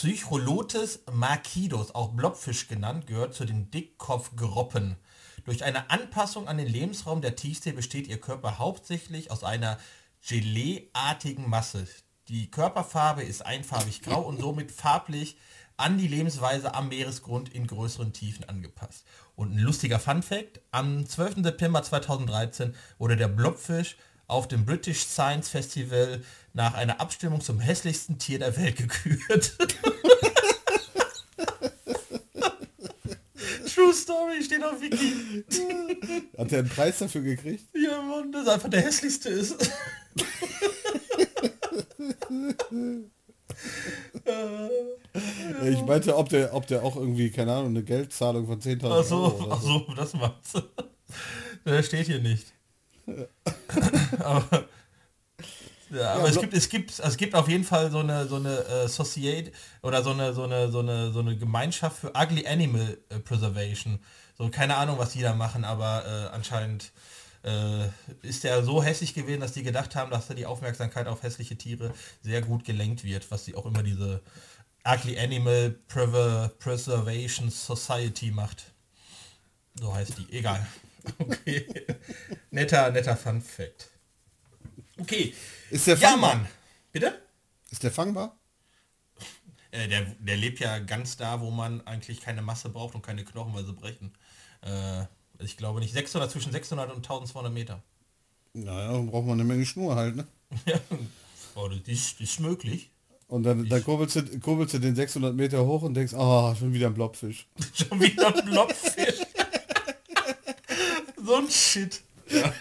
Psycholotes marquidus, auch Blobfisch genannt, gehört zu den Dickkopfgroppen. Durch eine Anpassung an den Lebensraum der Tiefsee besteht ihr Körper hauptsächlich aus einer Gelee-artigen Masse. Die Körperfarbe ist einfarbig grau und somit farblich an die Lebensweise am Meeresgrund in größeren Tiefen angepasst. Und ein lustiger Fun-Fact, am 12. September 2013 wurde der Blobfisch auf dem British Science Festival nach einer Abstimmung zum hässlichsten Tier der Welt gekürt. True Story steht auf Wiki. Hat er einen Preis dafür gekriegt? Ja, Mann, das einfach der hässlichste ist. Ich meinte, ob der, ob der auch irgendwie, keine Ahnung, eine Geldzahlung von 10.000 Ach so, Euro oder ach so, das du. Der steht hier nicht. Aber ja, aber es gibt, es gibt, es gibt auf jeden Fall so eine, so eine äh, Society oder so eine, so eine, so eine, so eine Gemeinschaft für Ugly Animal äh, Preservation. So keine Ahnung, was die da machen, aber äh, anscheinend äh, ist der so hässlich gewesen, dass die gedacht haben, dass da die Aufmerksamkeit auf hässliche Tiere sehr gut gelenkt wird, was sie auch immer diese Ugly Animal Preservation Society macht. So heißt die. Egal. Okay. netter, netter Fun Fact. Okay. Ist der Ja, fangbar? Mann. Bitte? Ist der fangbar? Äh, der, der lebt ja ganz da, wo man eigentlich keine Masse braucht und keine Knochen, weil sie brechen. Äh, ich glaube nicht. 600, zwischen 600 und 1200 Meter. Naja, dann braucht man eine Menge Schnur halt, ne? Ja. Oh, das ist, das ist möglich. Und dann, dann kurbelst, du, kurbelst du den 600 Meter hoch und denkst, ah, schon wieder ein Blobfisch. Schon wieder ein Blobfisch. So ein Shit. Ja.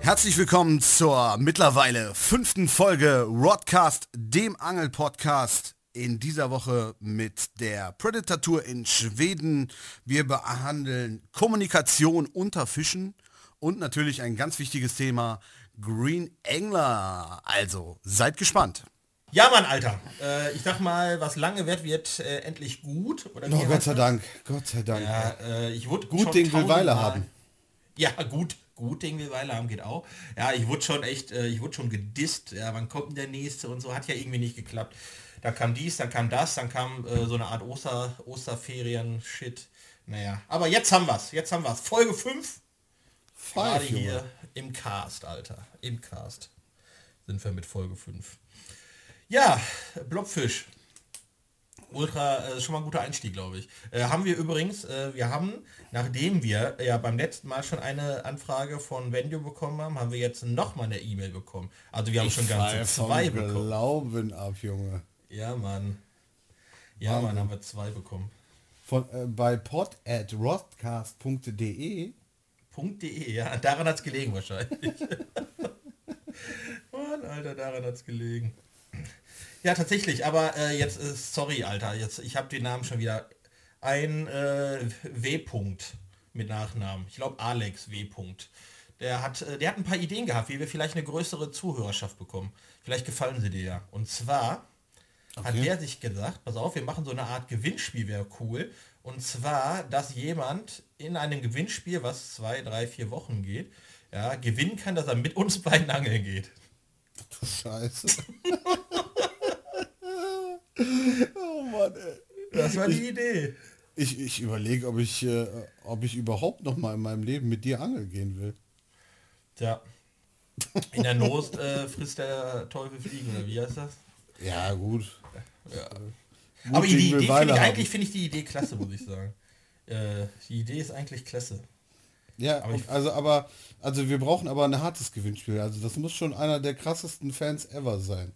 Herzlich willkommen zur mittlerweile fünften Folge Rodcast, dem Angel-Podcast. In dieser Woche mit der Predator Tour in Schweden. Wir behandeln Kommunikation unter Fischen und natürlich ein ganz wichtiges Thema, Green Angler. Also seid gespannt. Ja, Mann, Alter. Äh, ich sag mal, was lange wird, wird äh, endlich gut. Oder heißt Gott sei das? Dank, Gott sei Dank. Ja, äh, ich wurde Gut Ding will Weile haben. Ja, gut, gut Ding will Weile haben geht auch. Ja, ich wurde schon echt, äh, ich wurde schon gedisst. Ja, wann kommt denn der nächste und so, hat ja irgendwie nicht geklappt. Da kam dies, dann kam das, dann kam äh, so eine Art Oster, Osterferien-Shit. Naja, aber jetzt haben wir's, jetzt haben wir's. Folge 5, gerade hier im Cast, Alter. Im Cast sind wir mit Folge 5. Ja, Blobfisch. Ultra, äh, schon mal ein guter Einstieg, glaube ich. Äh, haben wir übrigens, äh, wir haben, nachdem wir ja beim letzten Mal schon eine Anfrage von Venue bekommen haben, haben wir jetzt noch mal eine E-Mail bekommen. Also wir haben schon ganze zwei bekommen. Glauben ab, Junge. Ja, Mann. Ja, Mann, haben wir zwei bekommen. Von, äh, bei pod at rodcast.de Punkt.de, ja, daran hat es gelegen wahrscheinlich. Mann, Alter, daran hat es gelegen. Ja, tatsächlich, aber äh, jetzt ist, sorry, Alter, jetzt, ich habe den Namen schon wieder. Ein äh, W. -Punkt mit Nachnamen. Ich glaube Alex W. -Punkt. Der hat, äh, der hat ein paar Ideen gehabt, wie wir vielleicht eine größere Zuhörerschaft bekommen. Vielleicht gefallen sie dir ja. Und zwar hat der sich gesagt, pass auf, wir machen so eine Art Gewinnspiel, wäre cool. Und zwar, dass jemand in einem Gewinnspiel, was zwei, drei, vier Wochen geht, ja, gewinnen kann, dass er mit uns beiden angeln geht. Scheiße. oh Mann, ey. Das war die Idee. Ich, ich überlege, ob ich, äh, ob ich überhaupt noch mal in meinem Leben mit dir angeln gehen will. Tja. In der Not äh, frisst der Teufel Fliegen, oder wie heißt das? Ja, gut. Aber die Ding will Idee finde ich, eigentlich finde ich die Idee klasse, muss ich sagen. Äh, die Idee ist eigentlich klasse. Ja, Aber also aber, also wir brauchen aber ein hartes Gewinnspiel. Also das muss schon einer der krassesten Fans ever sein.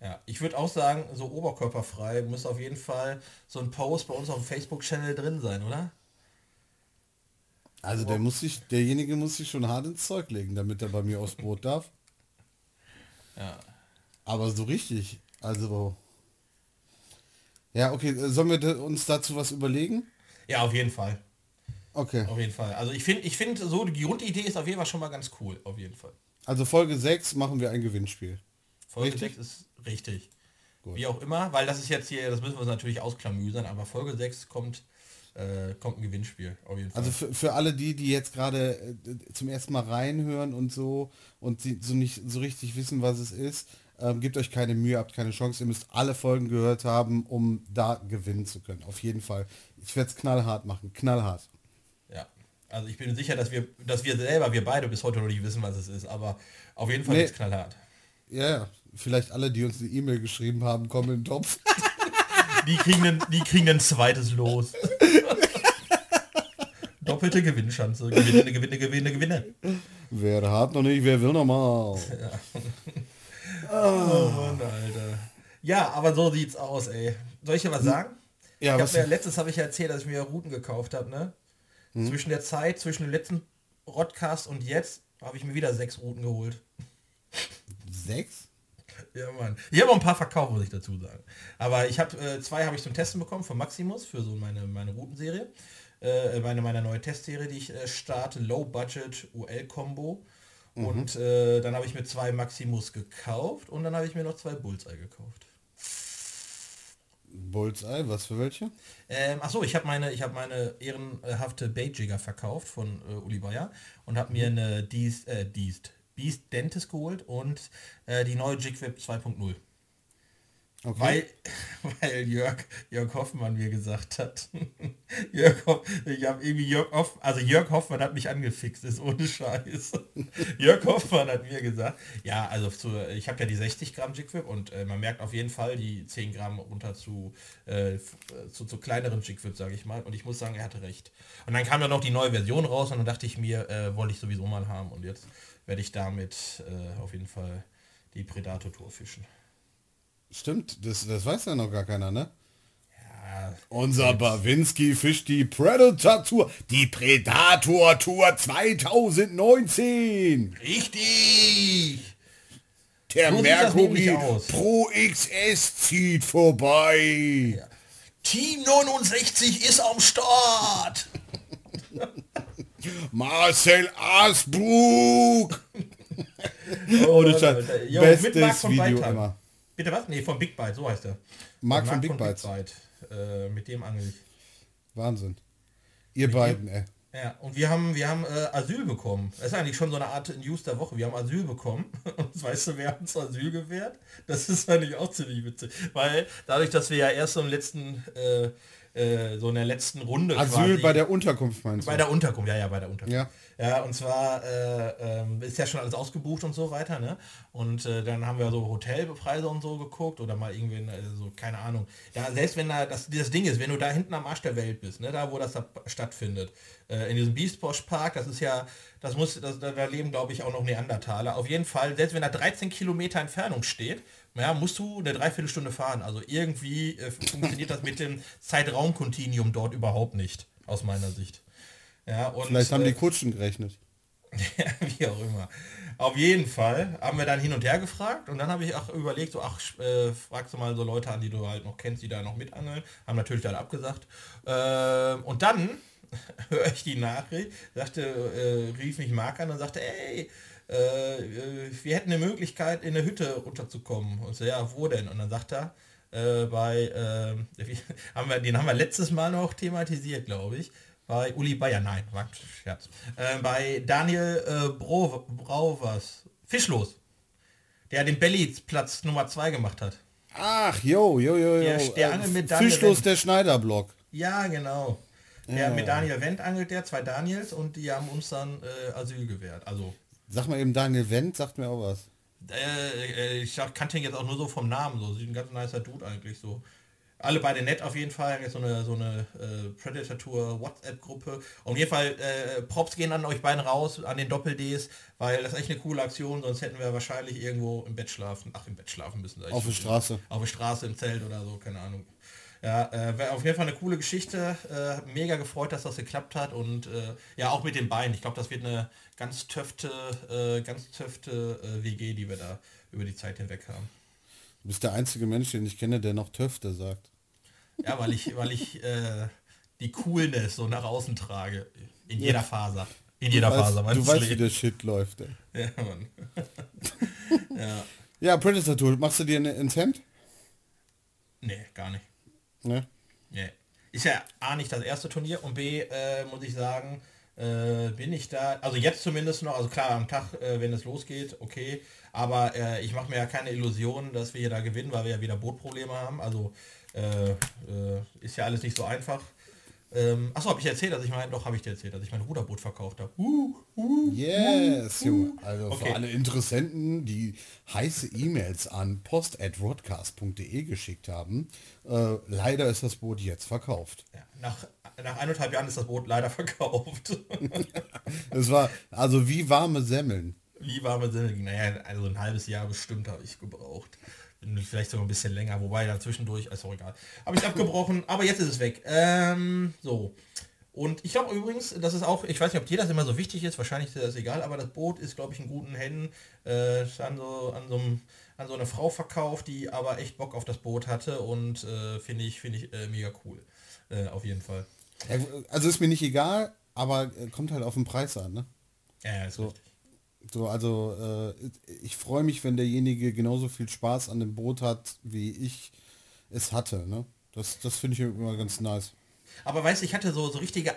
Ja, ich würde auch sagen, so oberkörperfrei muss auf jeden Fall so ein Post bei uns auf dem Facebook-Channel drin sein, oder? Also der muss sich, derjenige muss sich schon hart ins Zeug legen, damit er bei mir aufs Brot darf. Ja. Aber so richtig. Also. Ja, okay, sollen wir uns dazu was überlegen? Ja, auf jeden Fall. Okay. Auf jeden Fall. Also ich finde, ich finde so, die Grundidee ist auf jeden Fall schon mal ganz cool. Auf jeden Fall. Also Folge 6 machen wir ein Gewinnspiel. Folge Richtig? 6 ist richtig. Gut. Wie auch immer, weil das ist jetzt hier, das müssen wir uns natürlich ausklamüsern, aber Folge 6 kommt, äh, äh, kommt ein Gewinnspiel, auf jeden Fall. Also für, für alle die, die jetzt gerade äh, zum ersten Mal reinhören und so und sie so nicht so richtig wissen, was es ist, ähm, gebt euch keine Mühe, habt keine Chance. Ihr müsst alle Folgen gehört haben, um da gewinnen zu können. Auf jeden Fall. Ich werde es knallhart machen. Knallhart. Ja. Also ich bin sicher, dass wir, dass wir selber, wir beide bis heute noch nicht wissen, was es ist, aber auf jeden Fall Nee. ist knallhart. Ja, ja. Vielleicht alle, die uns eine E-Mail geschrieben haben, kommen in den Topf. Die kriegen, ein, die kriegen ein zweites Los. Doppelte Gewinnschanze. Gewinne, gewinne, gewinne, gewinne. wer hat noch nicht, wer will noch mal? Oh Mann, Alter. Ja, aber so sieht's aus, ey. Soll ich dir was sagen? Ja, ich was? mir, letztes habe ich ja erzählt, dass ich mir Routen gekauft habe, ne? Zwischen der Zeit, zwischen dem letzten Rodcast und jetzt habe ich mir wieder sechs Routen geholt. Sechs? Ja, Mann. Ich habe auch ein paar verkauft, muss ich dazu sagen. Aber ich habe äh, zwei habe ich zum Testen bekommen von Maximus für so meine, meine Routenserie. Äh, meine, meine neue Testserie, die ich äh, starte, Low Budget UL Combo. Und äh, dann habe ich mir zwei Maximus gekauft und dann habe ich mir noch zwei Bullseye gekauft. Bullseye, was für welche? Ähm, achso, ich habe meine, ich habe meine ehrenhafte Baitjigger verkauft von äh, Uli Bayer und habe mir eine Beast, äh, Beast, Beast Dentist geholt und äh, die neue Jigwhip 2.0. Okay. Weil, weil Jörg, Jörg Hoffmann mir gesagt hat. Jörg Hoff, ich habe irgendwie Jörg Hoff, also Jörg Hoffmann hat mich angefixt, ist ohne Scheiß. Jörg Hoffmann hat mir gesagt, ja, also zu, ich habe ja die 60 Gramm Jigwhip und äh, man merkt auf jeden Fall die 10 Gramm runter zu, äh, äh, zu, zu kleineren Jigwhip, sage ich mal. Und ich muss sagen, er hatte recht. Und dann kam ja noch die neue Version raus und dann dachte ich mir, äh, wollte ich sowieso mal haben und jetzt werde ich damit äh, auf jeden Fall die Predator Tour fischen. Stimmt, das, das weiß ja noch gar keiner, ne? Ja, Unser Bawinski fischt die Predator Tour, die Predator Tour 2019. Richtig! Der So Mercury. Pro XS zieht vorbei. Team 69 ist am Start! Marcel Asbrook. Oh, das ist bestes Video immer. Bitte was? Nee, von Big Bite, so heißt er. Marc Der von Big Bites. Bite. Äh, mit dem angel ich. Wahnsinn. Ihr beiden, ey. Ja, und wir haben, wir haben äh, Asyl bekommen. Das ist eigentlich schon so eine Art News der Woche. Wir haben Asyl bekommen. Und weißt du, wer uns Asyl gewährt? Das ist eigentlich auch ziemlich witzig. Weil dadurch, dass wir ja erst so im letzten, äh, äh, so in der letzten Runde Asyl bei der Unterkunft meinst du? Bei der Unterkunft, ja, ja, bei der Unterkunft. Ja. Ja, und zwar äh, ähm, ist ja schon alles ausgebucht und so weiter, ne? Und äh, dann haben wir so Hotelpreise und so geguckt oder mal irgendwie, äh, so, keine Ahnung. Da, selbst wenn da, das, das Ding ist, wenn du da hinten am Arsch der Welt bist, ne, da wo das da stattfindet, äh, in diesem Beastposh Park, das ist ja, das muss, das, da, da leben glaube ich auch noch Neandertaler. Auf jeden Fall, selbst wenn da 13 Kilometer Entfernung steht, ja, musst du eine Dreiviertelstunde fahren. Also irgendwie äh, funktioniert das mit dem Zeitraumkontinuum dort überhaupt nicht, aus meiner Sicht. Ja, und, Vielleicht haben äh, die Kutschen gerechnet. ja, wie auch immer. Auf jeden Fall haben wir dann hin und her gefragt und dann habe ich auch überlegt, so ach, äh, fragst du mal so Leute an, die du halt noch kennst, die da noch mitangeln. Haben natürlich alle abgesagt. Ähm, und dann höre ich die Nachricht, sagte, äh, rief mich Marc an und sagte, ey, äh, äh, wir hätten eine Möglichkeit, in eine Hütte runterzukommen. Und so, ja, wo denn? Und dann sagt er, äh, bei, ähm, haben wir, den haben wir letztes Mal noch thematisiert, glaube ich. Bei Uli Bayer, nein, war Scherz. Äh, bei Daniel äh, Bro, Brauwers, Fischlos, der den Belly-Platz Nummer 2 gemacht hat. Ach, jo, jo, jo, jo. Der- der angelt mit Daniel Fischlos Wendt. der Schneiderblock. Ja, genau. Der, Ja. Mit Daniel Wendt angelt der, zwei Daniels und die haben uns dann äh, Asyl gewährt. Also, Sag mal eben Daniel Wendt, sagt mir auch was. äh, äh, ich kannte ihn jetzt auch nur so vom Namen, so sieht ein ganz nicer Dude eigentlich so. Alle beide nett auf jeden Fall, jetzt so eine, so eine äh, Predator Tour WhatsApp-Gruppe. Auf jeden Fall äh, Props gehen an euch beiden raus, an den Doppel-Ds, weil das ist echt eine coole Aktion, sonst hätten wir wahrscheinlich irgendwo im Bett schlafen. Ach, im Bett schlafen müssen. Auf der. Straße. Auf der Straße, im Zelt oder so, keine Ahnung. Ja, äh, auf jeden Fall eine coole Geschichte. Äh, mega gefreut, dass das geklappt hat und äh, ja, auch mit den Beinen. Ich glaube, das wird eine ganz töfte, äh, ganz töfte äh, WG, die wir da über die Zeit hinweg haben. Du bist der einzige Mensch, den ich kenne, der noch Töfte sagt. Ja, weil ich, weil ich äh, die Coolness so nach außen trage. In jeder Faser. In jeder du weißt, Faser. du weißt, wie Lebens. der Shit läuft. Ey. Ja, Mann. ja. Ja, Predator Tour, machst du dir ne- ins Hemd? Nee, gar nicht. Ne? Nee. ist ja A nicht das erste Turnier und B äh, muss ich sagen, äh, bin ich da, also jetzt zumindest noch, also klar am Tag, äh, wenn es losgeht, okay, aber äh, ich mache mir ja keine Illusionen, dass wir hier da gewinnen, weil wir ja wieder Bootprobleme haben. Also äh, äh, ist ja alles nicht so einfach. Ähm, achso, habe ich erzählt, dass ich mein, doch habe ich dir erzählt, dass ich mein Ruderboot verkauft habe. Uh, uh, yes, uh. Also okay. für alle Interessenten, die heiße E-Mails an post@broadcast.de geschickt haben, äh, leider ist das Boot jetzt verkauft. Ja, nach, nach eineinhalb Jahren ist das Boot leider verkauft. es war also wie warme Semmeln. Wie warme Semmeln? Naja, also ein halbes Jahr bestimmt habe ich gebraucht vielleicht sogar ein bisschen länger, wobei da zwischendurch, ist auch egal. Habe ich abgebrochen, aber jetzt ist es weg. Ähm, so. Und ich glaube übrigens, das ist auch, ich weiß nicht, ob dir das immer so wichtig ist, wahrscheinlich ist das egal, aber das Boot ist, glaube ich, in guten Händen. Äh, an, so, an, so einem, an so eine Frau verkauft, die aber echt Bock auf das Boot hatte und äh, finde ich, finde ich äh, mega cool. Äh, auf jeden Fall. Ja, also ist mir nicht egal, aber äh, kommt halt auf den Preis an, ne? Ja, ist so. richtig. So, also äh, ich freue mich, wenn derjenige genauso viel Spaß an dem Boot hat, wie ich es hatte. Ne? Das, das finde ich immer ganz nice. Aber weißt du, ich hatte so, so richtige,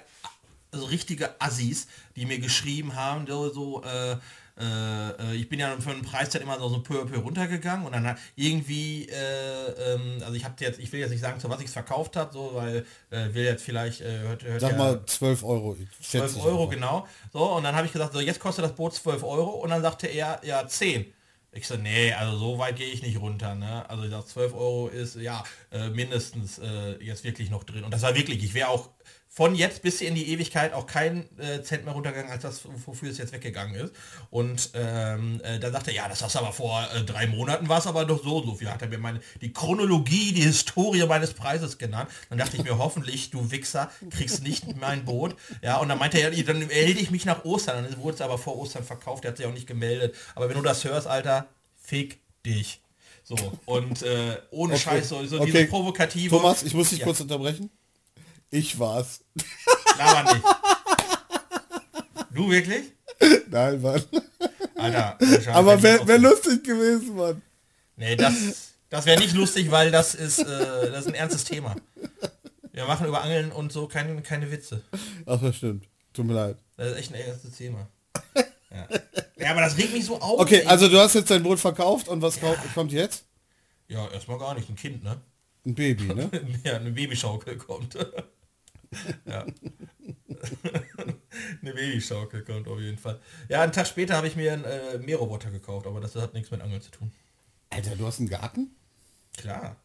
so richtige Assis, die mir geschrieben haben, so, so äh, äh, äh, ich bin ja für einen Preis immer so, so peu, peu runtergegangen und dann irgendwie, äh, ähm, also ich habe jetzt, ich will jetzt nicht sagen, zu was ich es verkauft habe, so, weil äh, will jetzt vielleicht, äh, hört, hört Sag ja, mal 12 Euro. 12 Euro, genau. So, und dann habe ich gesagt, so jetzt kostet das Boot 12 Euro und dann sagte er, ja 10. Ich so, nee, also so weit gehe ich nicht runter. Ne? Also ich sag, 12 Euro ist ja äh, mindestens äh, jetzt wirklich noch drin. Und das war wirklich, ich wäre auch von jetzt bis in die Ewigkeit auch kein äh, Cent mehr runtergegangen, als das, wofür es jetzt weggegangen ist. Und ähm, äh, da sagte er, ja, das hast aber vor äh, drei Monaten war es aber doch so so viel. Hat er mir meine, die Chronologie, die Historie meines Preises genannt. Dann dachte ich mir, hoffentlich, du Wichser, kriegst nicht mein Boot. Ja, und dann meinte er, dann melde ich mich nach Ostern. Dann wurde es aber vor Ostern verkauft, der hat sich auch nicht gemeldet. Aber wenn du das hörst, Alter, fick dich. So, und äh, ohne okay. Scheiß, so, so okay. diese provokative... Thomas, ich muss dich ja. kurz unterbrechen. Ich war's. Laber nicht. Du wirklich? Nein, Mann. Alter, Aber wäre wär lustig gewesen, Mann. Nee, das, das wäre nicht lustig, weil das ist, äh, das ist ein ernstes Thema. Wir machen über Angeln und so keine, keine Witze. Ach, das stimmt. Tut mir leid. Das ist echt ein ernstes Thema. Ja. ja, aber das regt mich so auf. Okay, ey. also du hast jetzt dein Boot verkauft und was ja. kommt jetzt? Ja, erstmal gar nicht. Ein Kind, ne? Ein Baby, ne? ja, eine Babyschaukel kommt. Ja. eine Babyschaukel kommt auf jeden Fall. Ja, einen Tag später habe ich mir einen äh, Mähroboter gekauft, aber das hat nichts mit Angeln zu tun. Alter, du hast einen Garten? Klar.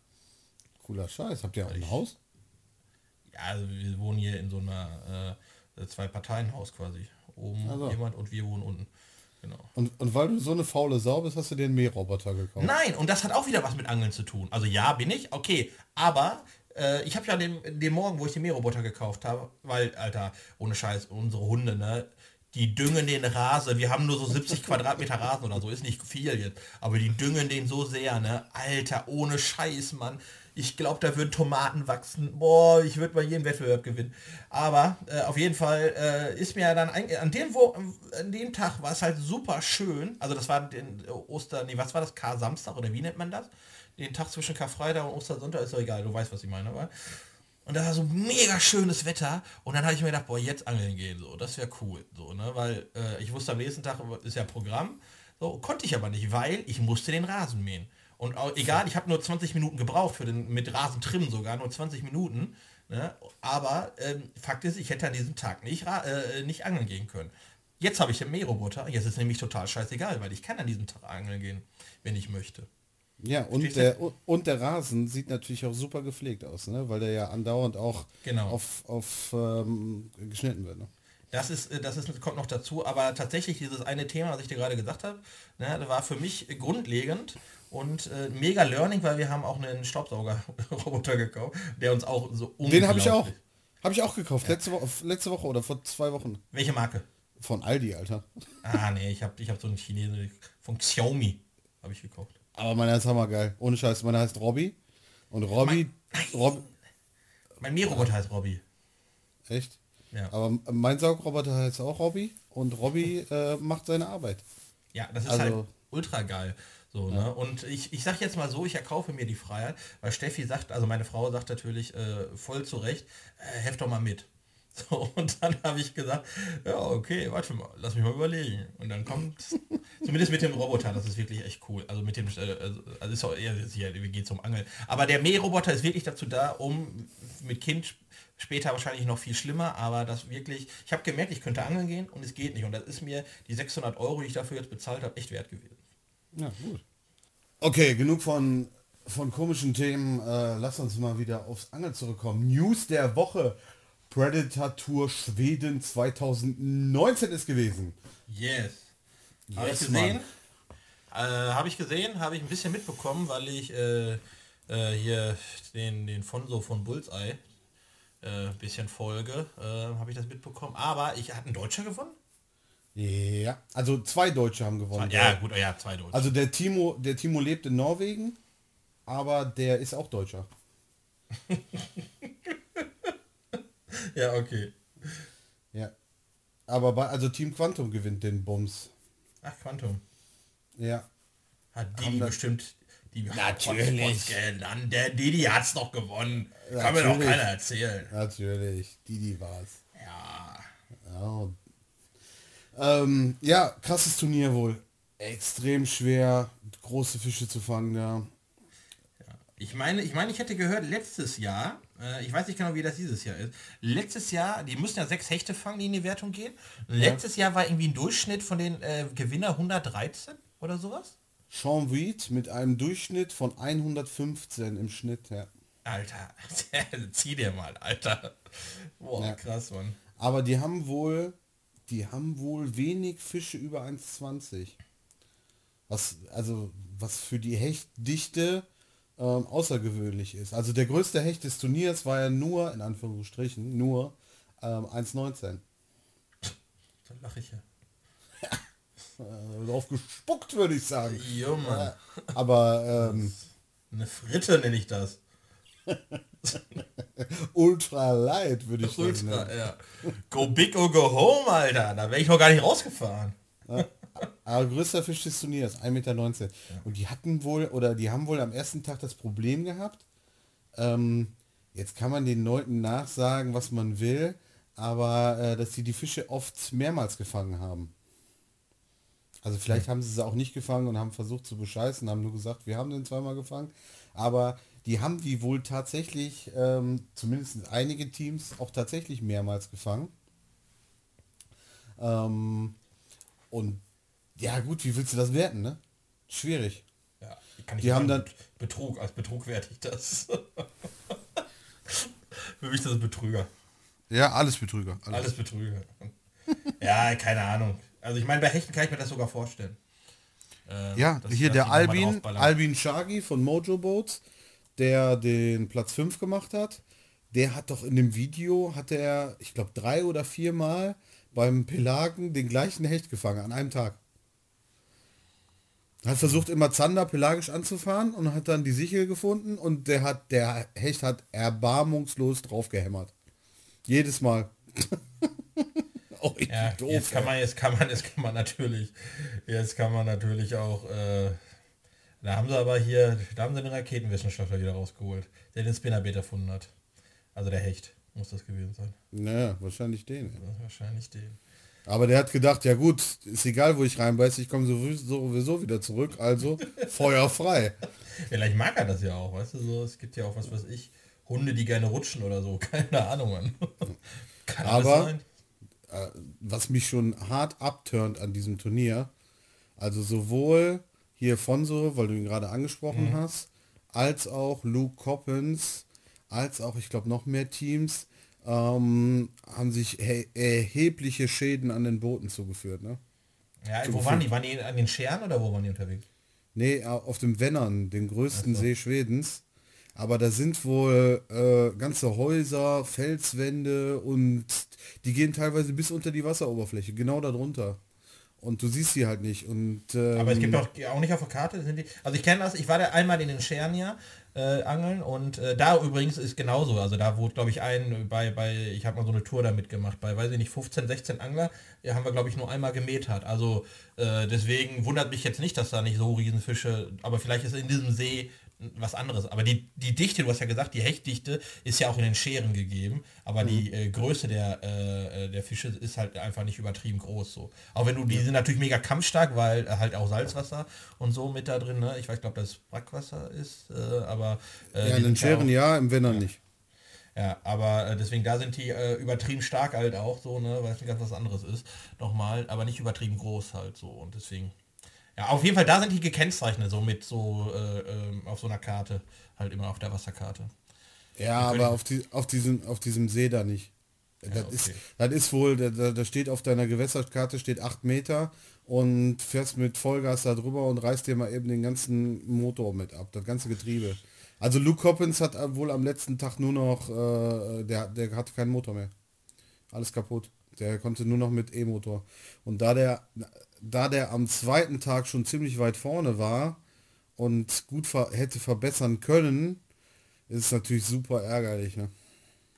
Cooler Scheiß. Habt ihr auch ein Haus? Ja, also wir wohnen hier in so einer äh, Zwei-Parteien-Haus quasi. Oben also. jemand und wir wohnen unten. Genau. Und, und weil du so eine faule Sau bist, hast du den Mähroboter gekauft? Nein, und das hat auch wieder was mit Angeln zu tun. Also ja, bin ich, okay. Aber äh, ich habe ja den, den Morgen, wo ich den Mähroboter gekauft habe, weil, Alter, ohne Scheiß, unsere Hunde, ne, die düngen den Rasen. Wir haben nur so 70 Quadratmeter Rasen oder so, ist nicht viel jetzt. Aber die düngen den so sehr, ne? Alter, ohne Scheiß, Mann. Ich glaube, da würden Tomaten wachsen. Boah, ich würde bei jedem Wettbewerb gewinnen. Aber äh, auf jeden Fall äh, ist mir dann ein, an dem wo, an dem Tag war es halt super schön. Also das war den Oster, nee, was war das? Kar-Samstag oder wie nennt man das? Den Tag zwischen Karfreitag und Ostersonntag ist doch egal, du weißt, was ich meine, aber. Und da war so mega schönes Wetter und dann habe ich mir gedacht, boah, jetzt angeln gehen, so, das wäre cool, so, ne, weil äh, ich wusste am nächsten Tag ist ja Programm, so, konnte ich aber nicht, weil ich musste den Rasen mähen. Und auch, egal, ich habe nur 20 Minuten gebraucht für den, mit Rasentrimmen sogar, nur 20 Minuten, ne, aber ähm, Fakt ist, ich hätte an diesem Tag nicht, äh, nicht angeln gehen können. Jetzt habe ich den Mähroboter, jetzt ist nämlich total scheißegal, weil ich kann an diesem Tag angeln gehen, wenn ich möchte. Ja, und der, und der Rasen sieht natürlich auch super gepflegt aus, ne? weil der ja andauernd auch genau. auf, auf ähm, geschnitten wird. Ne? Das ist, äh, das ist, kommt noch dazu, aber tatsächlich dieses eine Thema, was ich dir gerade gesagt habe, ne, war für mich grundlegend und äh, mega Learning, weil wir haben auch einen Staubsauger-Roboter gekauft, der uns auch so Den habe ich auch. Habe ich auch gekauft, ja. letzte, Woche, letzte Woche oder vor zwei Wochen. Welche Marke? Von Aldi, Alter. Ah, nee, ich habe ich hab so einen Chinesen von Xiaomi habe ich gekauft. Aber meiner ist hammergeil. Ohne Scheiß, meiner heißt Robby. Und Robby... Mein, Rob, mein Mähroboter heißt Robby. Echt? Ja. Aber mein Saugroboter heißt auch Robby und Robby äh, macht seine Arbeit. Ja, das ist halt also, halt ultra geil. So, ne? Und ich, ich sag jetzt mal so, ich erkaufe mir die Freiheit, weil Steffi sagt, also meine Frau sagt natürlich äh, voll zu Recht, äh, heft doch mal mit. So, und dann habe ich gesagt, ja, okay, warte mal, lass mich mal überlegen. Und dann kommt, zumindest mit dem Roboter, das ist wirklich echt cool. Also mit dem, äh, also also ist auch eher hier, wie geht zum Angeln. Aber der Mähroboter ist wirklich dazu da, um mit Kind später wahrscheinlich noch viel schlimmer, aber das wirklich, ich habe gemerkt, ich könnte angeln gehen und es geht nicht. Und das ist mir die 600 Euro, die ich dafür jetzt bezahlt habe, echt wert gewesen. Ja, gut. Okay, genug von, von komischen Themen. Äh, lass uns mal wieder aufs Angeln zurückkommen. News der Woche. Predator Tour Schweden 2019 ist gewesen. Yes. Habe ich gesehen. Äh, habe ich gesehen, habe ich ein bisschen mitbekommen, weil ich äh, äh, hier den, den Fonso von Bullseye ein äh, bisschen folge, äh, habe ich das mitbekommen. Aber ich hatte ein Deutscher gewonnen? Ja, also zwei Deutsche haben gewonnen. Ja, gut, ja, zwei Deutsche. Also der Timo, der Timo lebt in Norwegen, aber der ist auch Deutscher. ja, okay. Ja. Aber bei, also Team Quantum gewinnt den Bums. Ach, Quantum. Ja. Hat die bestimmt die Natürlich. Genannt. Der Didi hat's doch gewonnen. Natürlich. Kann mir doch keiner erzählen. Natürlich. Didi war's. Ja. Ja, ähm, ja, krasses Turnier wohl. Extrem schwer, große Fische zu fangen da. Ja. Ich meine, ich meine, ich hätte gehört, letztes Jahr, äh, ich weiß nicht genau, wie das dieses Jahr ist. Letztes Jahr, die müssen ja sechs Hechte fangen, die in die Wertung gehen. Letztes ja. Jahr war irgendwie ein Durchschnitt von den äh, Gewinner 113 oder sowas. Sean Weed mit einem Durchschnitt von 115 im Schnitt, ja. Alter, zieh dir mal, Alter. Boah, ja. krass, Mann. Aber die haben wohl die haben wohl wenig Fische über 1,20. Was, also, was für die Hechtdichte ähm, außergewöhnlich ist. Also der größte Hecht des Turniers war ja nur, in Anführungsstrichen, nur ähm, 1,19. Da lache ich ja. Äh, drauf gespuckt, würde ich sagen. Jo, Mann. aber ähm, eine Fritte nenne ich das. Ultra light, würde ich sagen. Ultra, ja. Go big or go home, Alter. Da wäre ich noch gar nicht rausgefahren. Ja. Aber größter Fisch des Turniers, 1,19 Meter. Ja. Und die hatten wohl, oder die haben wohl am ersten Tag das Problem gehabt. Ähm, jetzt kann man den Leuten nachsagen, was man will, aber äh, dass sie die Fische oft mehrmals gefangen haben. Also vielleicht ja. haben sie sie auch nicht gefangen und haben versucht zu bescheißen, haben nur gesagt, wir haben den zweimal gefangen. Aber die haben die wohl tatsächlich, ähm, zumindest einige Teams, auch tatsächlich mehrmals gefangen. Ähm, und ja gut, wie willst du das werten, ne? Schwierig. Ja, kann ich die haben dann Betrug, als Betrug werte ich das. Für mich ist das Betrüger. Ja, alles Betrüger. Alles, alles Betrüger. ja, keine Ahnung. Also ich meine, bei Hechten kann ich mir das sogar vorstellen. Äh, ja, hier der Albin, Albin Shagi von Mojo Boats, der den Platz 5 gemacht hat, der hat doch in dem Video, hat er, ich glaube, drei oder vier Mal beim Pelagen den gleichen Hecht gefangen an einem Tag. Hat versucht immer Zander pelagisch anzufahren und hat dann die Sichel gefunden und der hat, der Hecht hat erbarmungslos drauf gehämmert. Jedes Mal. auch ja, doof. Jetzt kann man, jetzt kann man, jetzt kann man natürlich, jetzt kann man natürlich auch äh, da haben sie aber hier, da haben sie den Raketenwissenschaftler wieder rausgeholt, der den Spinnerbait erfunden hat. Also der Hecht muss das gewesen sein. Naja, wahrscheinlich den. Ja, wahrscheinlich den. Aber der hat gedacht, ja gut, ist egal, wo ich reinbeiße, ich komme sowieso wieder zurück, also Feuer frei. Vielleicht mag er das ja auch, weißt du, so, es gibt ja auch was weiß ich, Hunde, die gerne rutschen oder so, keine Ahnung. Mann. Kann Aber äh, was mich schon hart abturnt an diesem Turnier, also sowohl hier Fonso, weil du ihn gerade angesprochen mhm. hast, als auch Luke Coppens, als auch, ich glaube, noch mehr Teams ähm, haben sich erhebliche Schäden an den Booten zugeführt. Ne? Ja, zugeführt. wo waren die? Waren die an den Scheren oder wo waren die unterwegs? Nee, auf dem Wennern, den größten so. See Schwedens. Aber da sind wohl äh, ganze Häuser, Felswände und die gehen teilweise bis unter die Wasseroberfläche, genau darunter. Und du siehst sie halt nicht. Und, ähm, Aber es gibt auch, auch nicht auf der Karte. Die, also ich kenne das, ich war da einmal in den Schernia äh, angeln und äh, da übrigens ist genauso. Also da wurde, glaube ich, ein bei, bei ich habe mal so eine Tour damit gemacht, bei, weiß ich nicht, 15, 16 Angler, die haben wir, glaube ich, nur einmal gemäht hat. Also äh, deswegen wundert mich jetzt nicht, dass da nicht so Riesenfische, aber vielleicht ist in diesem See was anderes. Aber die, die Dichte, du hast ja gesagt, die Hechtdichte ist ja auch in den Scheren gegeben, aber mhm. die äh, Größe der, äh, der Fische ist halt einfach nicht übertrieben groß so. Auch wenn du, die sind natürlich mega kampfstark, weil äh, halt auch Salzwasser und so mit da drin, ne? Ich weiß, glaube, das Brackwasser ist, äh, aber... Äh, ja, in den Scheren ja, im Winter ja. nicht. Ja, aber äh, deswegen, da sind die äh, übertrieben stark halt auch so, ne, weil es ganz was anderes ist. Nochmal, aber nicht übertrieben groß halt so. Und deswegen. Ja, auf jeden Fall, da sind die gekennzeichnet, so mit so äh, äh, auf so einer Karte, halt immer auf der Wasserkarte. Ja, aber auf, die, auf, diesem, auf diesem See da nicht. Ja, das, okay. ist, das ist wohl, da, da steht auf deiner Gewässerkarte steht 8 Meter und fährst mit Vollgas da drüber und reißt dir mal eben den ganzen Motor mit ab, das ganze Getriebe. Also Luke Coppins hat wohl am letzten Tag nur noch, äh, der, der hatte keinen Motor mehr. Alles kaputt. Der konnte nur noch mit E-Motor. Und da der, da der am zweiten Tag schon ziemlich weit vorne war und gut ver hätte verbessern können, ist es natürlich super ärgerlich. Ne?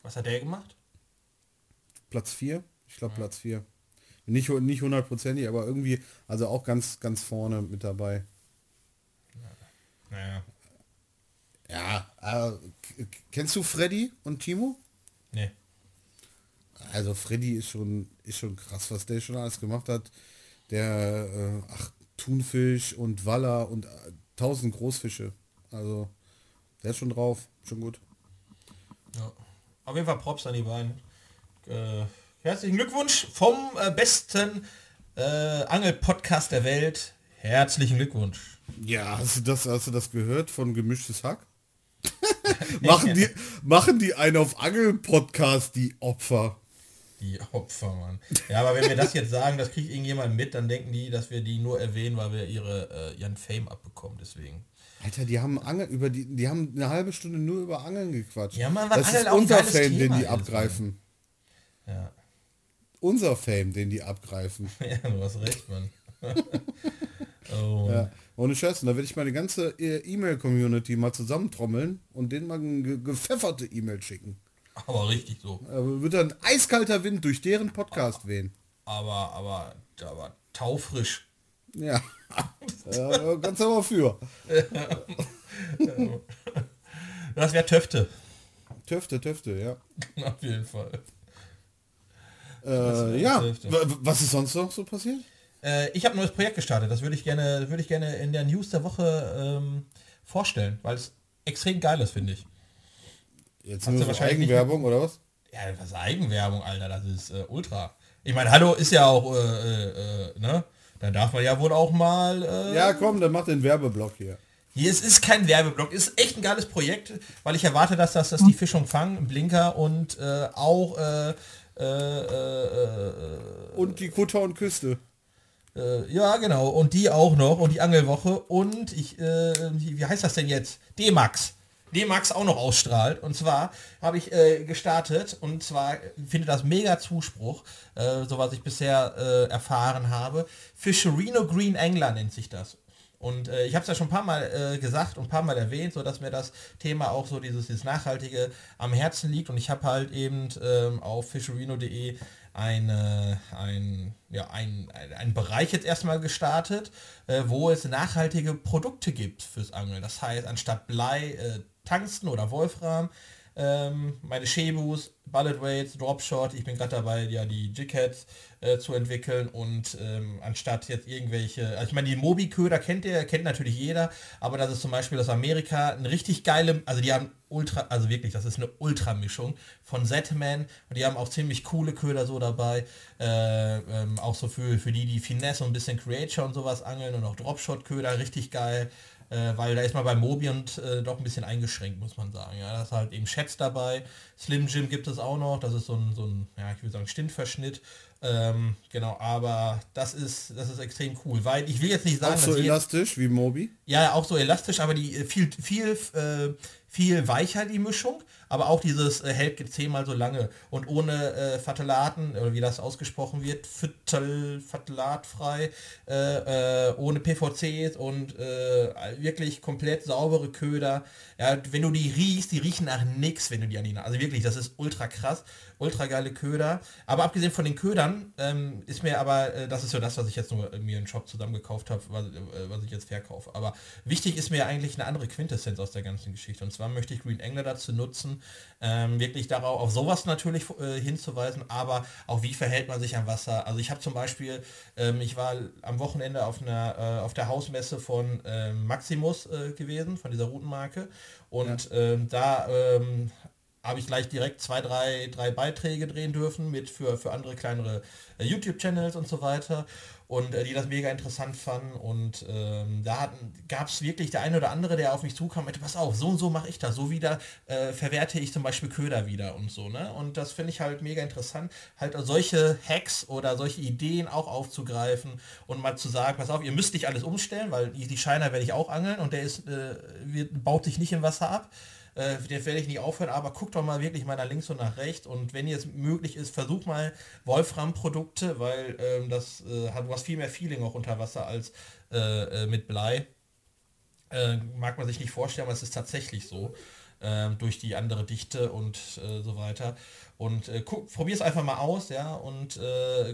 Was hat der gemacht? Platz 4. Ich glaube ja. Platz 4. Nicht, nicht hundertprozentig, aber irgendwie, also auch ganz, ganz vorne mit dabei. Naja. Ja, äh, kennst du Freddy und Timo? Nee. Also Freddy ist schon, ist schon krass, was der schon alles gemacht hat. Der, äh, ach, Thunfisch und Waller und äh, tausend Großfische. Also, der ist schon drauf. Schon gut. Ja. Auf jeden Fall Props an die beiden. Äh, herzlichen Glückwunsch vom äh, besten äh, Angel-Podcast der Welt. Herzlichen Glückwunsch. Ja, hast du das, hast du das gehört von Gemischtes Hack? machen, die, machen die einen auf Angel-Podcast, die Opfer. Die Opfer, Mann. Ja, aber wenn wir das jetzt sagen, das kriegt irgendjemand mit, dann denken die, dass wir die nur erwähnen, weil wir ihre, äh, ihren Fame abbekommen. Deswegen. Alter, die haben Angel über die, die haben eine halbe Stunde nur über Angeln gequatscht. Ja, man, das ist unser Fame, den die abgreifen. Ja. Unser Fame, den die abgreifen. ja, du hast recht, Mann. oh. Ja. Ohne Scheiß, da werde ich meine ganze äh, E-Mail-Community mal zusammentrommeln und denen mal eine gepfefferte E-Mail schicken. Aber richtig so. Aber wird dann eiskalter Wind durch deren Podcast wehen. Aber, aber, aber taufrisch. Ja. ja ganz aber für. das wäre Töfte. Töfte, Töfte, ja. Auf jeden Fall. Äh, ja, was ist sonst noch so passiert? Äh, ich habe ein neues Projekt gestartet. Das würde ich gerne, würde ich gerne in der News der Woche ähm, vorstellen, weil es extrem geil ist, finde ich. Jetzt nur so Eigenwerbung oder was? Ja, was Eigenwerbung, Alter, das ist äh, ultra. Ich meine, hallo ist ja auch, äh, äh, ne? Da darf man ja wohl auch mal. Äh, ja, komm, dann mach den Werbeblock hier. Hier, es ist kein Werbeblock, ist echt ein geiles Projekt, weil ich erwarte, dass das, dass die Fischung fangen, Blinker und äh, auch äh, und die Kutter und Küste. ja, genau. Und die auch noch und die Angelwoche und ich, wie heißt das denn jetzt? D-Max den Max auch noch ausstrahlt. Und zwar habe ich äh, gestartet und zwar finde das mega Zuspruch, äh, so was ich bisher äh, erfahren habe. Fischerino Green Angler nennt sich das. Und äh, ich habe es ja schon ein paar Mal äh, gesagt und ein paar Mal erwähnt, so dass mir das Thema auch so dieses, dieses Nachhaltige am Herzen liegt. Und ich habe halt eben ähm, auf fischerino.de eine, ein, ja, ein, ein, ein, Bereich jetzt erstmal gestartet, äh, wo es nachhaltige Produkte gibt fürs Angeln. Das heißt, anstatt Blei, äh, Tungsten oder Wolfram. Ähm, meine Shebus, Bullet Weights, Dropshot, ich bin gerade dabei, ja die Jigheads äh, zu entwickeln und ähm, anstatt jetzt irgendwelche, also ich meine die Mobi-Köder kennt ihr, kennt natürlich jeder, aber das ist zum Beispiel aus Amerika ein richtig geile, also die haben ultra, also wirklich, das ist eine Ultra-Mischung von Zetman und die haben auch ziemlich coole Köder so dabei, äh, ähm, auch so für, für die, die Finesse und ein bisschen Creature und sowas angeln und auch Dropshot-Köder, richtig geil äh, weil da ist man bei Mobi und äh, doch ein bisschen eingeschränkt, muss man sagen. Ja, da ist halt eben Chats dabei. Slim Jim gibt es auch noch, das ist so ein, so ein ja, ich würde sagen, Stintverschnitt. Ähm, genau, aber das ist, das ist extrem cool, weil ich will jetzt nicht sagen, auch so elastisch wie Mobi. Ja, auch so elastisch, aber die äh, viel, viel, äh, viel weicher die Mischung, aber auch dieses äh, hält zehnmal so lange und ohne äh, Fatalaten, oder wie das ausgesprochen wird, fatalatfrei, äh, äh, ohne PVCs und äh, wirklich komplett saubere Köder. Ja, wenn du die riechst, die riechen nach nix, wenn du die an die Also wirklich, das ist ultra krass, ultra geile Köder. Aber abgesehen von den Ködern ähm, ist mir aber, äh, das ist ja das, was ich jetzt nur mir im Shop zusammen gekauft habe, was, was ich jetzt verkaufe. Aber wichtig ist mir eigentlich eine andere Quintessenz aus der ganzen Geschichte. Und zwar möchte ich Green Angler dazu nutzen, ähm, wirklich darauf, auf sowas natürlich äh, hinzuweisen, aber auch wie verhält man sich am Wasser. Also ich habe zum Beispiel, ähm, ich war am Wochenende auf einer äh, auf der Hausmesse von ähm, Maximus äh, gewesen, von dieser Routenmarke. Und ja. Ähm, da ähm, habe ich gleich direkt zwei, drei, drei Beiträge drehen dürfen mit für, für andere kleinere äh, YouTube-Channels und so weiter. Und äh, die das mega interessant fanden. Und ähm, da gab es wirklich der eine oder andere, der auf mich zukam, meinte, pass auf, so und so mache ich das, so wieder äh, verwerte ich zum Beispiel Köder wieder und so, ne? Und das finde ich halt mega interessant, halt solche Hacks oder solche Ideen auch aufzugreifen und mal zu sagen, pass auf, ihr müsst nicht alles umstellen, weil die, Scheiner werde ich auch angeln und der ist, äh, wird, baut sich nicht im Wasser ab äh, den werde ich nicht aufhören, aber guckt doch mal wirklich mal nach links und nach rechts und wenn jetzt möglich ist, versucht mal Wolfram-Produkte, weil ähm, das äh, hat was viel mehr Feeling auch unter Wasser als äh, äh mit Blei. Äh, mag man sich nicht vorstellen, aber es ist tatsächlich so. Ähm, durch die andere Dichte und äh, so weiter. Und probier es einfach mal aus, ja, und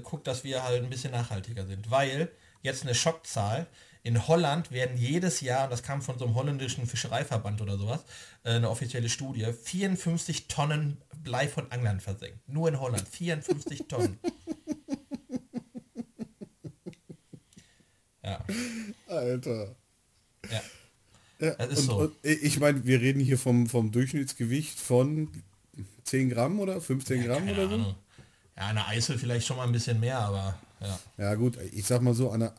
guck, dass wir halt ein bisschen nachhaltiger sind. Weil jetzt eine Schockzahl, in Holland werden jedes Jahr, und das kam von so einem holländischen Fischereiverband oder sowas, äh, eine offizielle Studie, 54 Tonnen Blei von Anglern versenkt. Nur in Holland. 54 Tonnen. Ja. Alter. Ja. ja das ist und, so. Und ich meine, wir reden hier vom, vom Durchschnittsgewicht von 10 Gramm oder 15 ja, Gramm oder so. Ahnung. Ja, eine Eisel vielleicht schon mal ein bisschen mehr, aber ja. Ja gut, ich sag mal so, eine,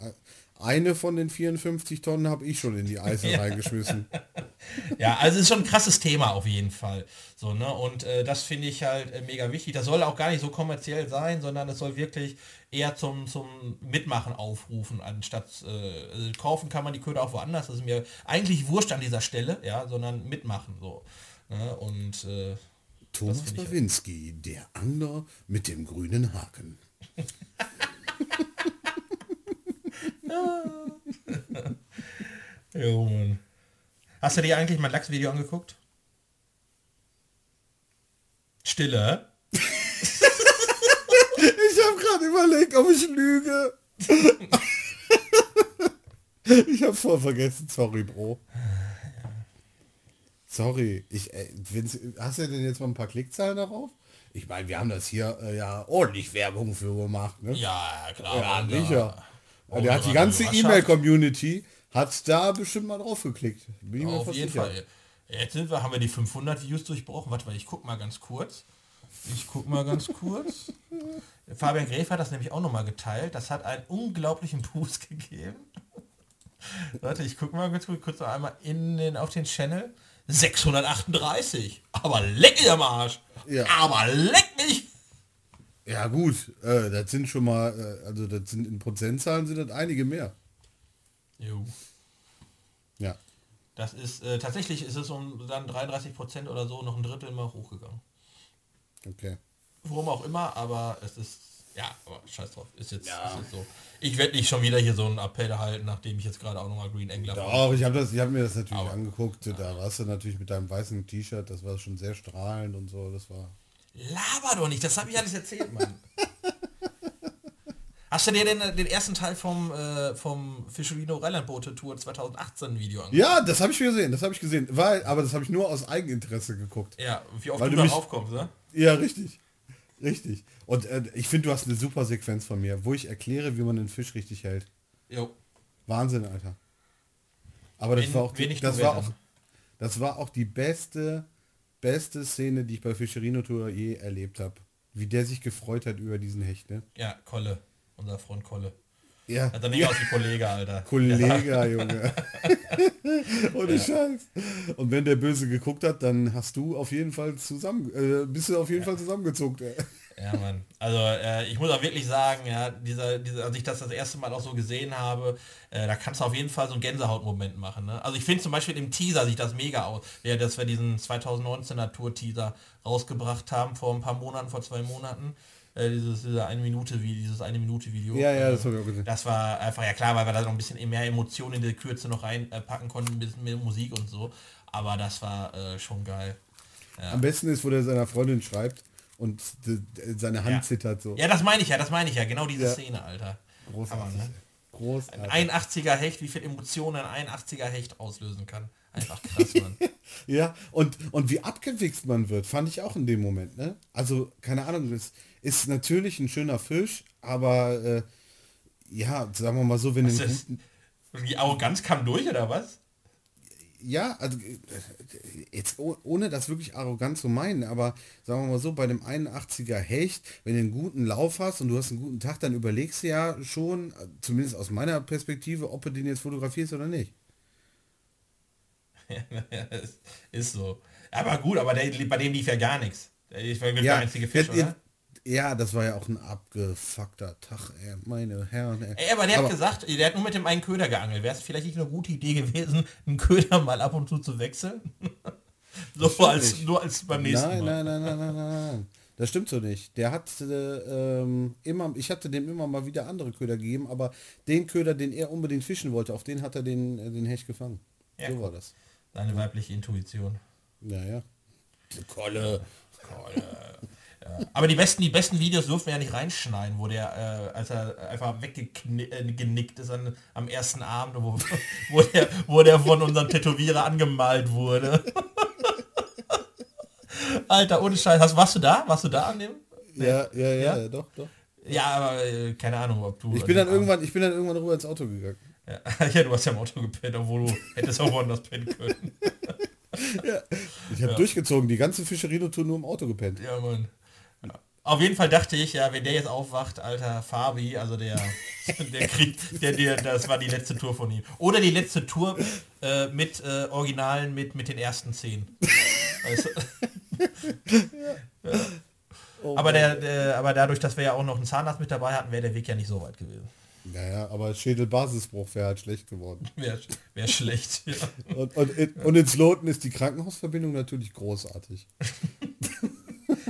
eine von den 54 Tonnen habe ich schon in die Eise ja. reingeschmissen. ja, also ist schon ein krasses Thema auf jeden Fall. So, ne? Und äh, das finde ich halt äh, mega wichtig. Das soll auch gar nicht so kommerziell sein, sondern es soll wirklich eher zum, zum Mitmachen aufrufen, anstatt äh, also kaufen kann man die Köder auch woanders. Das ist mir eigentlich wurscht an dieser Stelle, ja, sondern mitmachen. So. Ne? Und äh, Thomas Bawinski, halt. der Angler mit dem grünen Haken. jo, Mann. Hast du dir eigentlich mein Lachsvideo angeguckt? Stille. ich habe gerade überlegt, ob ich lüge. ich habe voll vergessen. Sorry, Bro. Sorry. Ich, äh, hast du denn jetzt mal ein paar Klickzahlen darauf? Ich meine, wir haben das hier äh, ja ordentlich Werbung für gemacht. Ne? Ja, klar. Ja, sicher. Oh, der hat die ganze E-Mail-Community hat da bestimmt mal drauf geklickt. Bin ich Auf jeden sicher. Fall. Jetzt sind wir, haben wir die 500 Views durchbrochen. Warte mal, ich guck mal ganz kurz. Ich guck mal ganz kurz. Fabian Gräf hat das nämlich auch nochmal geteilt. Das hat einen unglaublichen Boost gegeben. Warte, ich guck mal kurz, kurz noch einmal in den, auf den Channel. 638. Aber leck mich am Arsch. Ja. Aber leck mich. Ja gut, äh, das sind schon mal, äh, also das sind in Prozentzahlen sind das einige mehr. Jo. Ja. Das ist, äh, tatsächlich ist es um dann 33 Prozent oder so noch ein Drittel mal hochgegangen. Okay. Worum auch immer, aber es ist, ja, aber scheiß drauf, ist jetzt, ja. ist jetzt so. Ich werde nicht schon wieder hier so einen Appell halten, nachdem ich jetzt gerade auch nochmal Green Angler Doch, ich habe hab mir das natürlich aber, angeguckt. Ja. Da warst du natürlich mit deinem weißen T-Shirt, das war schon sehr strahlend und so, das war... Laber doch nicht, das habe ich alles erzählt, Mann. Hast du dir den, den ersten Teil vom, äh, vom Fischerino Rheinland-Boote Tour 2018 Video angeguckt? Ja, das habe ich gesehen, das habe ich gesehen. Weil, aber das habe ich nur aus Eigeninteresse geguckt. Ja, wie oft Weil du, du darauf kommst, ne? Ja, richtig. Richtig. Und äh, ich finde, du hast eine super Sequenz von mir, wo ich erkläre, wie man den Fisch richtig hält. Jo. Wahnsinn, Alter. Aber das Wen, war auch die, das war auch, das war auch die beste beste Szene, die ich bei Fischerino Tour je erlebt habe. Wie der sich gefreut hat über diesen Hecht, ne? Ja, Kolle. Unser Freund Kolle. Ja. Hat er nicht ja. aus wie Kollege, Alter. Kollege, ja. Junge. Ohne ja. Scheiß. Und wenn der Böse geguckt hat, dann hast du auf jeden Fall zusammen, äh, bist du auf jeden ja. Fall zusammengezuckt. Ey. Ja, Mann. Also äh, ich muss auch wirklich sagen, ja, dieser, dieser, als ich das das erste Mal auch so gesehen habe, äh, da kannst du auf jeden Fall so einen Gänsehautmoment machen. Ne? Also ich finde zum Beispiel im Teaser sieht das mega aus. Ja, dass wir diesen 2019er Tour-Teaser rausgebracht haben vor ein paar Monaten, vor zwei Monaten. Äh, dieses, diese eine Minute wie dieses eine Minute Video. Ja, ja, das äh, habe ich auch gesehen. Das war einfach ja klar, weil wir da noch ein bisschen mehr Emotionen in der Kürze noch reinpacken konnten, ein bisschen mehr Musik und so. Aber das war äh, schon geil. Ja. Am besten ist, wo der seiner Freundin schreibt und seine Hand Ja. zittert so. Ja, das meine ich ja, das meine ich ja. Genau diese Ja. Szene, Alter. Großartig. Aber, ne? Großartig. Ein 81er Hecht, wie viel Emotionen ein 81er Hecht auslösen kann. Einfach krass, Mann. Ja, und, und wie abgewichst man wird, fand ich auch in dem Moment. Ne? Also, keine Ahnung, es ist natürlich ein schöner Fisch, aber äh, ja, sagen wir mal so, wenn Was ist- Die Arroganz kam durch, oder was? Ja, also äh, jetzt oh- ohne das wirklich arrogant zu meinen, aber sagen wir mal so, bei dem 81er Hecht, wenn du einen guten Lauf hast und du hast einen guten Tag, dann überlegst du ja schon, äh, zumindest aus meiner Perspektive, ob du den jetzt fotografierst oder nicht. Ja, ist- so. Aber gut, aber der, bei dem lief ja gar nichts. Ich war der einzige Fisch, ja, oder? Ja, das war ja auch ein abgefuckter Tag, ey, meine Herren. Ey. Ey, aber der hat gesagt, der hat nur mit dem einen Köder geangelt. Wäre es vielleicht nicht eine gute Idee gewesen, einen Köder mal ab und zu zu wechseln? so als, nur als beim nächsten Nein, Mal. nein, nein, nein, nein, nein, nein. Das stimmt so nicht. Der hat äh, ähm, immer, ich hatte dem immer mal wieder andere Köder gegeben, aber den Köder, den er unbedingt fischen wollte, auf den hat er den, äh, den Hecht gefangen. Ja, so war das. Seine weibliche Intuition. Ja, ja. Kolle. Ja. Aber die besten, die besten Videos dürfen wir ja nicht reinschneiden, wo der, äh, als er einfach weggenickt ist an, am ersten Abend, wo, wo, der, wo der von unserem Tätowierer angemalt wurde. Alter, ohne Scheiß. Hast, warst du da? Warst du da an dem? Ja, ja, ja, Ja? doch, doch. Ja, aber äh, keine Ahnung, ob du... Ich bin dann irgendwann, ich bin dann irgendwann rüber ins Auto gegangen. Ja, ja, du hast ja im Auto gepennt, obwohl du hättest auch woanders pennen können. Ich habe durchgezogen, die ganze Fischerino-Tour nur im Auto gepennt. Ja, Mann. Auf jeden Fall dachte ich, ja, wenn der jetzt aufwacht, alter Fabi, also der, der kriegt, der, der, das war die letzte Tour von ihm. Oder die letzte Tour äh, mit äh, Originalen mit, mit den ersten zehn. Weißt du? Oh aber, der, der, aber dadurch, dass wir ja auch noch einen Zahnarzt mit dabei hatten, wäre der Weg ja nicht so weit gewesen. Naja, aber Schädelbasisbruch wäre halt schlecht geworden. Wäre wär schlecht. Ja. Und, und, in, und ins Loten ist die Krankenhausverbindung natürlich großartig.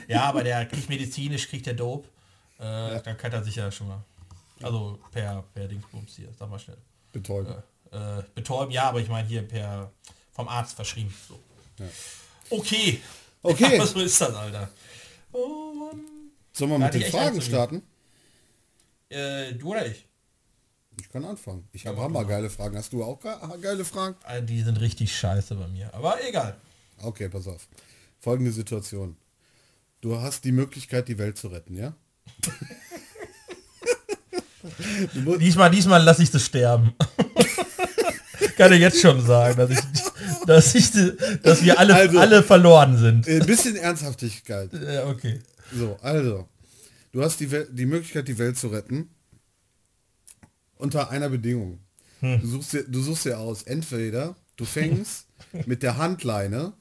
Ja, aber der kriegt medizinisch, kriegt der Dope. Äh, Dann kann er sich ja schon mal. Also per, per Dingsbums hier, sag mal schnell. Betäuben. äh, betäuben, ja, aber ich meine hier per vom Arzt verschrieben. So. Okay. Okay. Aber so ist das, Alter. Oh Mann. Sollen wir mit den Fragen starten? Äh, du oder ich? Ich kann anfangen. Ich habe hammergeile Fragen. Hast du auch ge geile Fragen? Äh, Die sind richtig scheiße bei mir. Aber egal. Okay, pass auf. Folgende Situation. Du hast die Möglichkeit, die Welt zu retten, ja? Diesmal, diesmal lasse ich sie sterben. Kann ich jetzt schon sagen, dass ich, dass ich, dass wir alle, Also- alle verloren sind. ein bisschen Ernsthaftigkeit. Ja, okay. So, also. Du hast die, Wel die Möglichkeit, die Welt zu retten. Unter einer Bedingung. Hm. Du, suchst dir, du suchst dir aus, entweder du fängst mit der Handleine,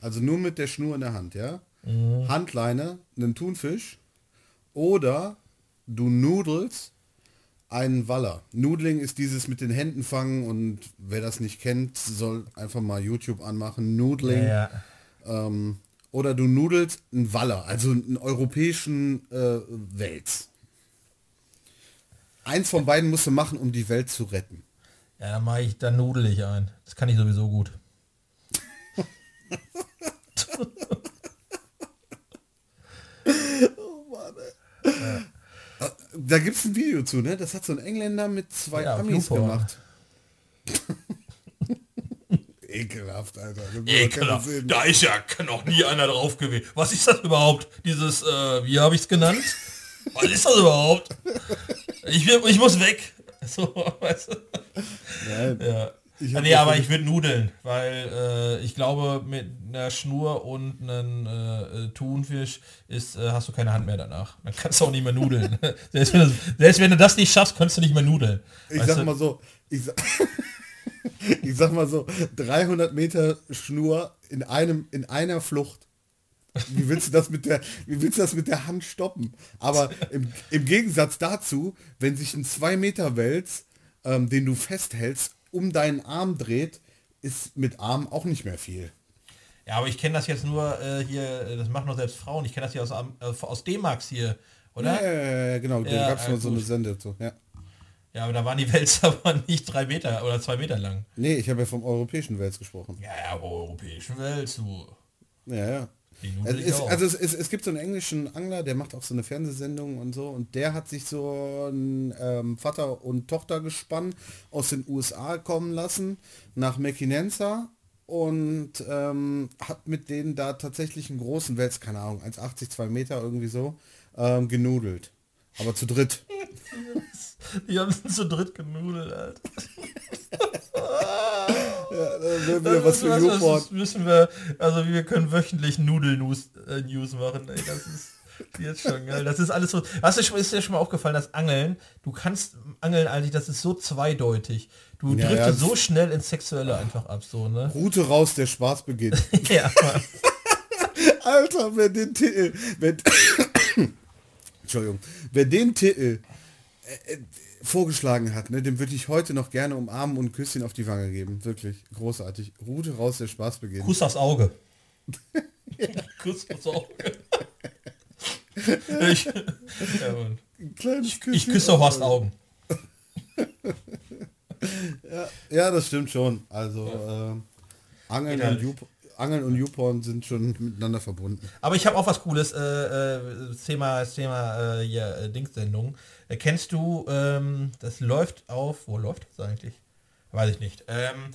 also nur mit der Schnur in der Hand, ja? Mhm. Handleine, einen Thunfisch, oder du nudelst einen Waller. Nudling ist dieses mit den Händen fangen und wer das nicht kennt, soll einfach mal YouTube anmachen. Nudling. Ja, Ähm, oder du nudelst einen Waller, also einen europäischen äh, Wels. Eins von beiden musst du machen, um die Welt zu retten. ja dann mache ich, dann nudel ich ein. Das kann ich sowieso gut. Da gibt es ein Video zu, ne? Das hat so ein Engländer mit zwei Ja, Amis gemacht. Ekelhaft, Alter. Ekelhaft. Da ist ja noch nie einer drauf gewesen. Was ist das überhaupt? Dieses, äh, wie habe ich es genannt? Was ist das überhaupt? Ich, will, ich muss weg. So, weißt du? Nein. Ja. Ich nee, aber ich würde nudeln, weil äh, ich glaube, mit einer Schnur und einem äh, äh, Thunfisch ist, äh, hast du keine Hand mehr danach. Dann kannst du auch nicht mehr nudeln. selbst, wenn du, selbst wenn du das nicht schaffst, kannst du nicht mehr nudeln. Ich Weißt sag du? mal so, ich sag, ich sag mal so, 300 Meter Schnur in einem, in einer Flucht. Wie willst du das mit der, wie willst du das mit der Hand stoppen? Aber im, im Gegensatz dazu, wenn sich ein 2 Meter Wels, ähm, den du festhältst, um deinen Arm dreht, ist mit Arm auch nicht mehr viel. Ja, aber ich kenne das jetzt nur äh, hier, das machen nur selbst Frauen. Ich kenne das hier aus, äh, aus D-Max hier, oder? Ja, ja, ja genau, da gab es äh, mal so eine gut. Sende. So, ja. Ja, aber da waren die Wälzer aber nicht drei Meter oder zwei Meter lang. Nee, ich habe ja vom europäischen Wels gesprochen. Ja, ja, europäischen Wels, du. Ja, ja. Also, es, also es, es, es gibt so einen englischen Angler, der macht auch so eine Fernsehsendung und so. Und der hat sich so ein ähm, Vater- und Tochtergespann aus den USA kommen lassen nach Mequinenza und ähm, hat mit denen da tatsächlich einen großen Wels, keine Ahnung, 1,80, 2 Meter irgendwie so, ähm, genudelt. Aber zu dritt. Die haben zu dritt genudelt, Alter. Ja, da wäre wieder was für Newport. müssen wir, also wir können wöchentlich Nudel-News äh, machen, ey, das ist jetzt schon geil. Das ist alles so, was ist, ist dir schon mal aufgefallen, das Angeln, du kannst Angeln eigentlich, das ist so zweideutig. Du Ja, driftest ja, so schnell ins Sexuelle einfach ab, so, ne? Route raus, der Spaß beginnt. ja. Alter, wer den Titel, wer, Entschuldigung, wer den Titel äh, äh, vorgeschlagen hat, ne, dem würde ich heute noch gerne umarmen und Küsschen auf die Wange geben. Wirklich großartig. Route raus, der Spaß beginnt. Kuss aufs Auge. Kuss aufs Auge. ich, ja, ich küsse Horst Augen. Ja, das stimmt schon. Also ähm, Angeln, und Angeln und Youporn sind schon miteinander verbunden. Aber ich habe auch was Cooles, äh, äh, das Thema, Thema äh, hier, äh, Dingssendung. Äh, kennst du, ähm, das läuft auf, wo läuft das eigentlich? Weiß ich nicht. Ähm,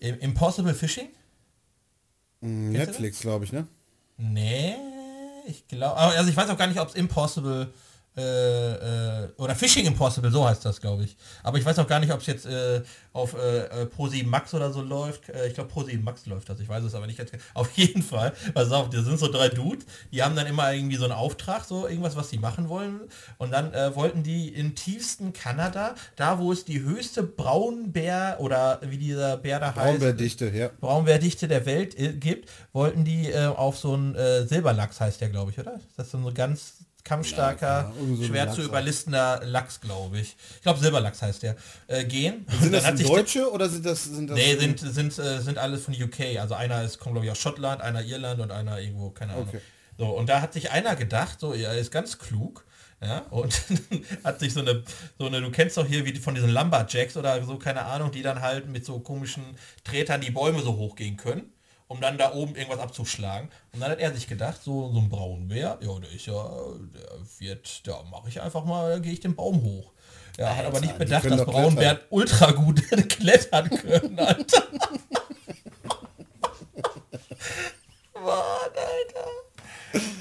Im- Impossible Fishing? Mm, Kennst Netflix, glaube ich, ne? Nee, ich glaube, also ich weiß auch gar nicht, ob es Impossible äh, äh, oder Fishing Impossible, so heißt das, glaube ich. Aber ich weiß auch gar nicht, ob es jetzt äh, auf äh, äh, Pro7 Max oder so läuft. Äh, ich glaube Pro7 Max läuft das, ich weiß es aber nicht. genau. Auf jeden Fall, pass auf, das sind so drei Dudes, die haben dann immer irgendwie so einen Auftrag, so irgendwas, was sie machen wollen. Und dann äh, wollten die im tiefsten Kanada, da wo es die höchste Braunbär oder wie dieser Bär da heißt, Braunbärdichte, ja. Braunbärdichte der Welt gibt, wollten die auf so einen Silberlachs heißt der, glaube ich, oder? Das ist so ein ganz kampfstarker, Ja, so schwer zu überlistender Lachs, glaube ich. Ich glaube Silberlachs heißt der. Äh, gehen. Sind das Deutsche oder sind das... Sind das Nee, sind, sind, äh, sind alle von UK. Also einer ist, kommt glaube ich aus Schottland, einer Irland und einer irgendwo, keine Ahnung. Okay. So, und da hat sich einer gedacht, so, er ist ganz klug, ja, und hat sich so eine, so eine, du kennst doch hier wie von diesen Lumberjacks oder so, keine Ahnung, die dann halt mit so komischen Tretern die Bäume so hochgehen können, um dann da oben irgendwas abzuschlagen. Und dann hat er sich gedacht, so, so ein Braunbär, ja, der ist ja, der wird, da mache ich einfach mal, da gehe ich den Baum hoch. Ja, hat aber nicht bedacht, dass doch Braunbären ultra gut klettern können, Alter. Mann, Alter.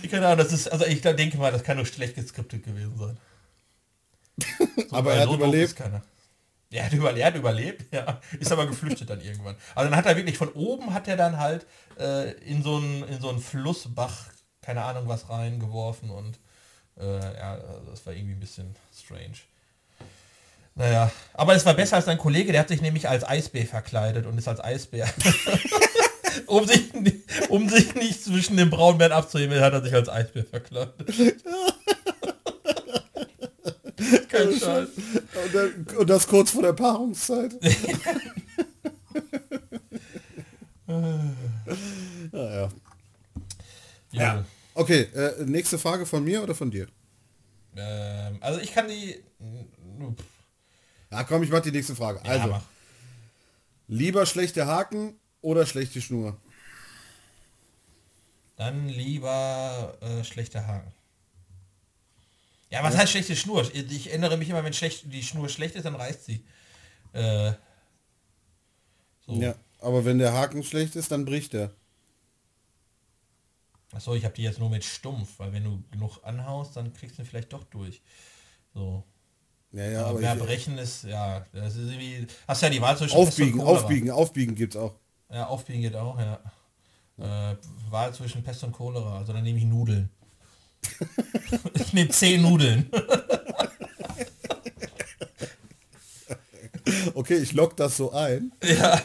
Ich keine Ahnung, das ist, also ich denke mal, das kann nur schlecht geskriptet gewesen sein. So, Aber er hat überlebt. ist keiner. Er hat, überlebt, er hat überlebt, ja. Ist aber geflüchtet dann irgendwann. Also dann hat er wirklich von oben hat er dann halt äh, in so einen in so einen Flussbach, keine Ahnung was reingeworfen und äh, ja, das war irgendwie ein bisschen strange. Naja, aber es war besser als sein Kollege, der hat sich nämlich als Eisbär verkleidet und ist als Eisbär. um, sich, um sich nicht zwischen den Braunbären abzuheben, hat er sich als Eisbär verkleidet. Scheiß. Und, dann, und das kurz vor der Paarungszeit. naja. Ja. Okay, äh, nächste Frage von mir oder von dir? Ähm, also ich kann die... Ja, komm, ich mach die nächste Frage. Ja, also, mach. lieber schlechte Haken oder schlechte Schnur? Dann lieber äh, schlechte Haken. Ja, was heißt schlechte Schnur? Ich, erinnere mich immer, wenn schlecht, die Schnur schlecht ist, dann reißt sie. Äh, so. Ja, aber wenn der Haken schlecht ist, dann bricht er. Achso, ich habe die jetzt nur mit stumpf, weil wenn du genug anhaust, dann kriegst du ihn vielleicht doch durch. So. Ja, ja, aber aber mehr ich, brechen ist, ja, das ist irgendwie. Hast ja die Wahl zwischen aufbiegen, Pest und Cholera. aufbiegen, aufbiegen gibt's auch. Ja, aufbiegen geht auch, ja. Äh, Wahl zwischen Pest und Cholera, also dann nehme ich Nudeln. ich nehme zehn Nudeln. Okay, ich lock das so ein. ja.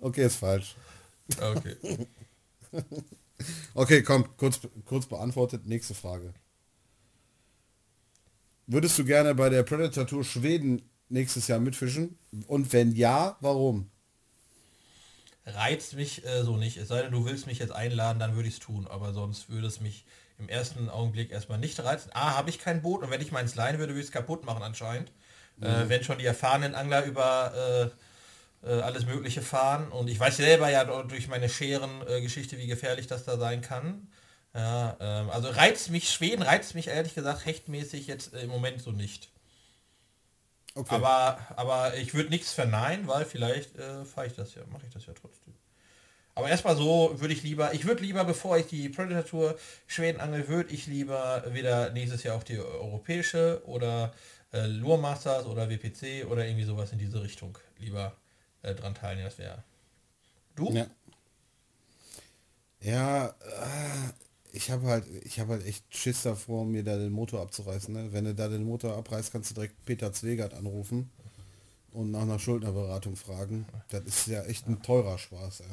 Okay, ist falsch. Okay. Okay, komm, kurz, kurz beantwortet. Nächste Frage. Würdest du gerne bei der Predator Tour Schweden nächstes Jahr mitfischen? Und wenn ja, warum? Reizt mich äh, so nicht. Es sei denn, du willst mich jetzt einladen, dann würde ich es tun. Aber sonst würde es mich im ersten Augenblick erstmal nicht reizen. A, habe ich kein Boot und wenn ich meins leihen würde, würde ich es kaputt machen anscheinend. Mhm. Äh, wenn schon die erfahrenen Angler über äh, äh, alles Mögliche fahren. Und ich weiß selber ja durch meine Scheren-Geschichte, wie gefährlich das da sein kann. Ja, ähm, also reizt mich, Schweden reizt mich ehrlich gesagt hechtmäßig jetzt im Moment so nicht. Okay. Aber, aber ich würde nichts verneinen, weil vielleicht äh, fahre ich das ja, mache ich das ja trotzdem. Aber erstmal so würde ich lieber, ich würde lieber, bevor ich die Predator Tour Schweden angel, würde ich lieber wieder nächstes Jahr auch die europäische oder äh, Lure Masters oder WPC oder irgendwie sowas in diese Richtung lieber äh, dran teilnehmen. Das wäre. Du? Ja. Ja, äh, ich habe halt, ich habe halt echt Schiss davor, mir da den Motor abzureißen. Ne? Wenn du da den Motor abreißt, kannst du direkt Peter Zwegert anrufen und nach einer Schuldnerberatung fragen. Das ist ja echt ein teurer Spaß. Ey.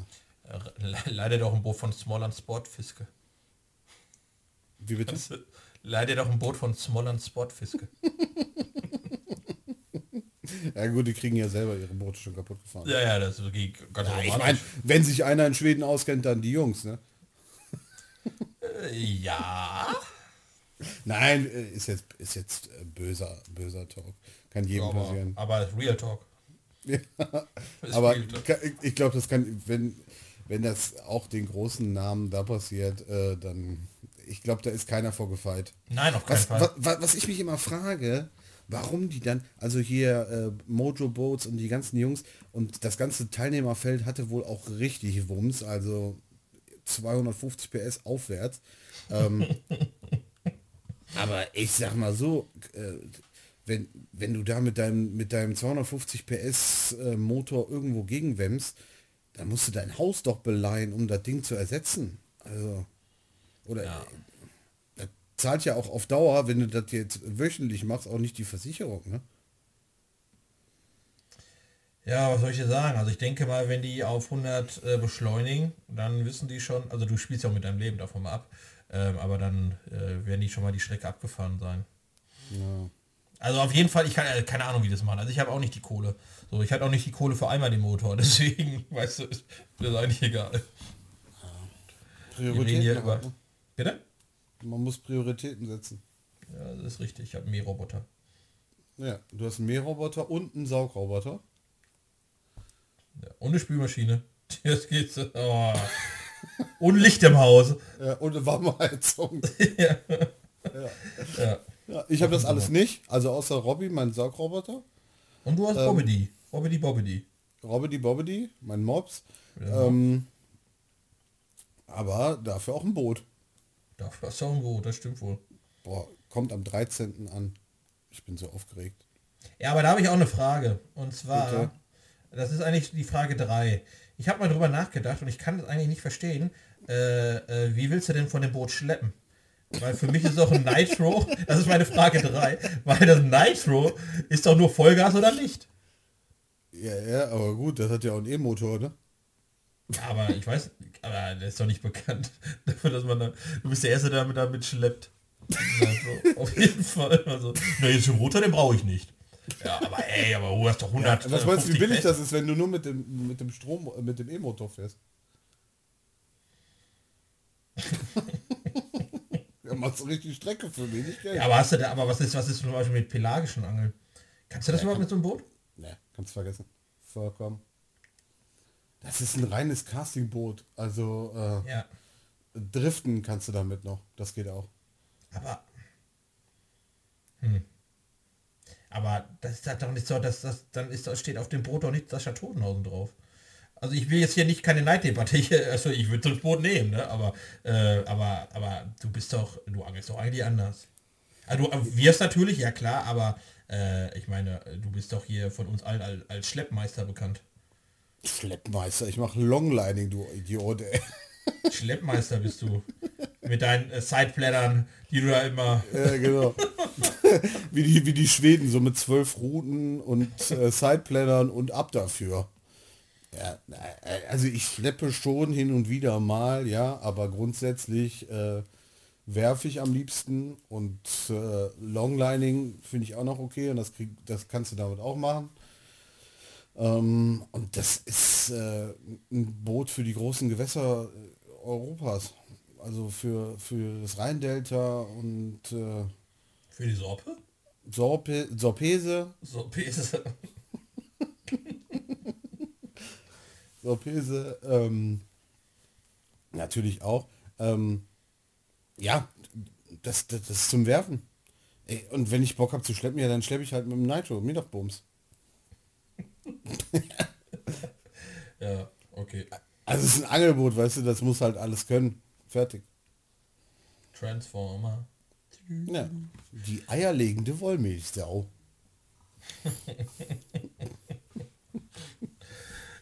Leider doch ein Boot von Smolland Sportfiske. Wie bitte? Leider doch ein Boot von Smolland Sportfiske. ja gut, die kriegen ja selber ihre Boote schon kaputt gefahren. Ja, ja, das geht ganz ja, Ich meine, wenn sich einer in Schweden auskennt, dann die Jungs, ne? Ja. Nein, äh, ist jetzt, ist jetzt äh, böser, böser Talk. Kann jedem aber, passieren. Aber Real Talk. Ja. aber ich glaube, das kann, wenn, wenn das auch den großen Namen da passiert, äh, dann, ich glaube, da ist keiner vorgefeit. Nein, auf keinen was, Fall. Was, was, ich mich immer frage, warum die dann, also hier äh, Mojo Boats und die ganzen Jungs und das ganze Teilnehmerfeld hatte wohl auch richtig Wumms, also 250 PS aufwärts. Ähm, aber ich sag mal so, äh, wenn, wenn du da mit deinem, mit deinem 250 PS äh, Motor irgendwo gegenwemmst, dann musst du dein Haus doch beleihen, um das Ding zu ersetzen. Also, oder ja. das zahlt ja auch auf Dauer, wenn du das jetzt wöchentlich machst, auch nicht die Versicherung, ne? Ja, was soll ich dir sagen? Also ich denke mal, wenn die auf 100 äh, beschleunigen, dann wissen die schon, also du spielst ja auch mit deinem Leben davon mal ab, ähm, aber dann äh, werden die schon mal die Strecke abgefahren sein. Ja. Also auf jeden Fall, ich kann äh, keine Ahnung, wie das machen. Also ich habe auch nicht die Kohle. So, ich hatte auch nicht die Kohle für einmal den Motor, deswegen, weißt du, ist mir eigentlich egal. Ja. Prioritäten über... ne? Bitte? Man muss Prioritäten setzen. Ja, das ist richtig. Ich habe einen Mähroboter. Ja, du hast einen Mähroboter und einen Saugroboter. Ja, und eine Spülmaschine. Das geht. Oh. Und Licht im Haus. Ja, und eine Warmheizung. ja. Ja. ja. ich habe das alles nicht, also außer Robby, mein Saugroboter. Und du hast ähm, Bobbedy. Bobbedy Bobbedy. Robbedy Bobbedy, mein Mops. Ähm, aber dafür auch ein Boot. Dafür hast du auch ein Boot, das stimmt wohl. Boah, kommt am 13. an. Ich bin so aufgeregt. Ja, aber da habe ich auch eine Frage. Und zwar, Bitte? Das ist eigentlich die Frage 3. Ich habe mal drüber nachgedacht und ich kann das eigentlich nicht verstehen. Äh, äh, wie willst du denn von dem Boot schleppen? Weil für mich ist auch ein Nitro, das ist meine Frage 3, weil das Nitro ist doch nur Vollgas oder nicht? Ja, ja, aber gut, das hat ja auch einen E-Motor, ne? Aber ich weiß, aber der ist doch nicht bekannt dafür, dass man da, du bist der Erste, der damit, damit schleppt. Also, auf jeden Fall. Also, na, jetzt den Motor, den brauche ich nicht. Ja, aber ey, aber du hast doch 100. Ja, was meinst du, wie billig das ist, wenn du nur mit dem, mit dem Strom, mit dem E-Motor fährst? ja, machst du richtig Strecke für wenig Geld. Ja, aber hast du da, aber was ist, was ist zum Beispiel mit pelagischen Angeln? Kannst du das ja, überhaupt mit so einem Boot? Ne, kannst vergessen. Vollkommen. Das ist ein reines Castingboot. Also äh, ja. driften kannst du damit noch. Das geht auch. Aber. Hm. Aber das ist halt doch nicht so, dass das dann ist, steht auf dem Boot doch nicht Sascha Totenhausen drauf. Also ich will jetzt hier nicht keine Neiddebatte, also ich würde das Boot nehmen, ne? aber, äh, aber, aber du bist doch, du angelst doch eigentlich anders. Also du wirst natürlich, ja klar, aber äh, ich meine, du bist doch hier von uns allen als, als Schleppmeister bekannt. Schleppmeister, ich mache Longlining, du Idiot, ey. Schleppmeister bist du. Mit deinen äh, Sideblättern, die du da immer... Ja, genau. wie, die, wie die Schweden, so mit zwölf Routen und äh, Sideblättern und ab dafür. Ja, äh, also ich schleppe schon hin und wieder mal, ja, aber grundsätzlich äh, werfe ich am liebsten und äh, Longlining finde ich auch noch okay und das, krieg, das kannst du damit auch machen. Ähm, und das ist äh, ein Boot für die großen Gewässer äh, Europas. Also für, für das Rheindelta und äh, Für die Sorpe? Sorpe, Sorpese, Sorpese. Sorpese, ähm, natürlich auch. Ähm, ja, das, das, das ist zum Werfen. Ey, und wenn ich Bock habe zu schleppen, ja, dann schleppe ich halt mit dem Nitro, mir doch Bums. Ja, okay. Also es ist ein Angelboot, weißt du, das muss halt alles können. Fertig. Transformer. Ja. Die eierlegende Wollmilchsau.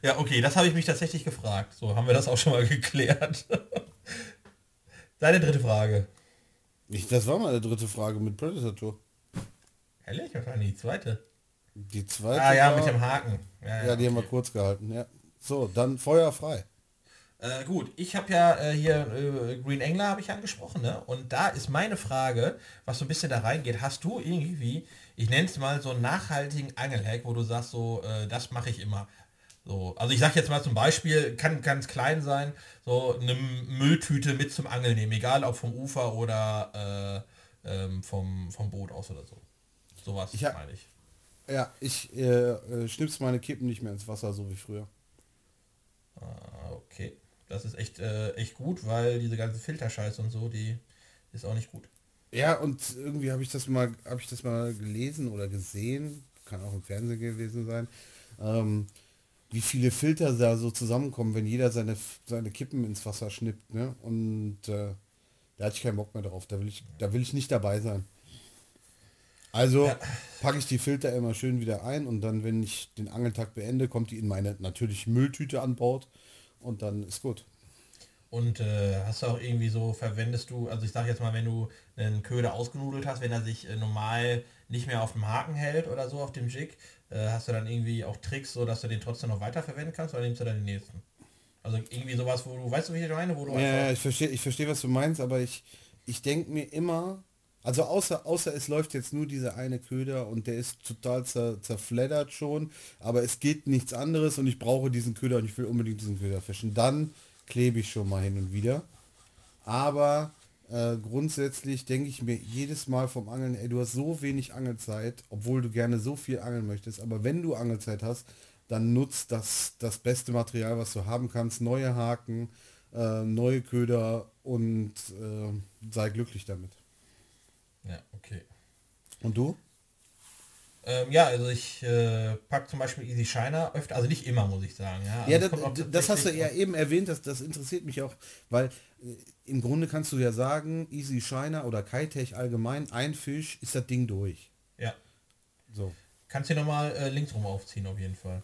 Ja, okay, das habe ich mich tatsächlich gefragt. So haben wir das auch schon mal geklärt. Deine dritte Frage. Ich, das war meine dritte Frage mit Predator Tour. Ehrlich? Denn die zweite? Die zweite. Ah ja, war, mit dem Haken. Ja, die haben wir kurz gehalten, ja. So, dann Feuer frei. Äh, gut, ich habe ja äh, hier äh, Green Angler habe ich angesprochen, ne? Und da ist meine Frage, was so ein bisschen da reingeht, hast du irgendwie, ich nenne es mal so einen nachhaltigen Angelhack, wo du sagst, so, äh, das mache ich immer. So, also ich sage jetzt mal zum Beispiel, kann ganz klein sein, so eine Mülltüte mit zum Angeln nehmen, egal ob vom Ufer oder äh, ähm, vom, vom Boot aus oder so. Sowas Ich hab- meine ich. Ja, ich äh, äh, schnips meine Kippen nicht mehr ins Wasser, so wie früher. Ah, okay. Das ist echt, äh, echt gut, weil diese ganze Filterscheiße und so, die ist auch nicht gut. Ja, und irgendwie habe ich das mal, habe ich das mal gelesen oder gesehen, kann auch im Fernsehen gewesen sein, ähm, wie viele Filter da so zusammenkommen, wenn jeder seine, seine Kippen ins Wasser schnippt, ne? Und äh, da hatte ich keinen Bock mehr drauf. Da will ich, da will ich nicht dabei sein. Also packe ich die Filter immer schön wieder ein und dann, wenn ich den Angeltag beende, kommt die in meine natürlich Mülltüte an Bord und dann ist gut. Und äh, hast du auch irgendwie so, verwendest du, also ich sag jetzt mal, wenn du einen Köder ausgenudelt hast, wenn er sich äh, normal nicht mehr auf dem Haken hält oder so auf dem Jig, äh, hast du dann irgendwie auch Tricks, so dass du den trotzdem noch weiterverwenden kannst oder nimmst du dann den nächsten? Also irgendwie sowas, wo du, weißt du, wie ich meine, wo du Ja, ich verstehe, ich verstehe, was du meinst, aber ich, ich denke mir immer, also außer, außer es läuft jetzt nur dieser eine Köder und der ist total zer, zerfleddert schon, aber es geht nichts anderes und ich brauche diesen Köder und ich will unbedingt diesen Köder fischen. Dann klebe ich schon mal hin und wieder. Aber äh, grundsätzlich denke ich mir jedes Mal vom Angeln, ey, du hast so wenig Angelzeit, obwohl du gerne so viel angeln möchtest, aber wenn du Angelzeit hast, dann nutzt das, das beste Material, was du haben kannst, neue Haken, äh, neue Köder und äh, sei glücklich damit. Ja, okay. Und du? Ähm, ja, also ich äh, pack zum Beispiel Easy Shiner öfter, also nicht immer, muss ich sagen. Ja, also Ja, das, das hast du ja eben erwähnt, das, das interessiert mich auch, weil äh, im Grunde kannst du ja sagen, Easy Shiner oder Kitech allgemein, ein Fisch ist das Ding durch. Ja. So. Kannst du nochmal äh, links rum aufziehen auf jeden Fall.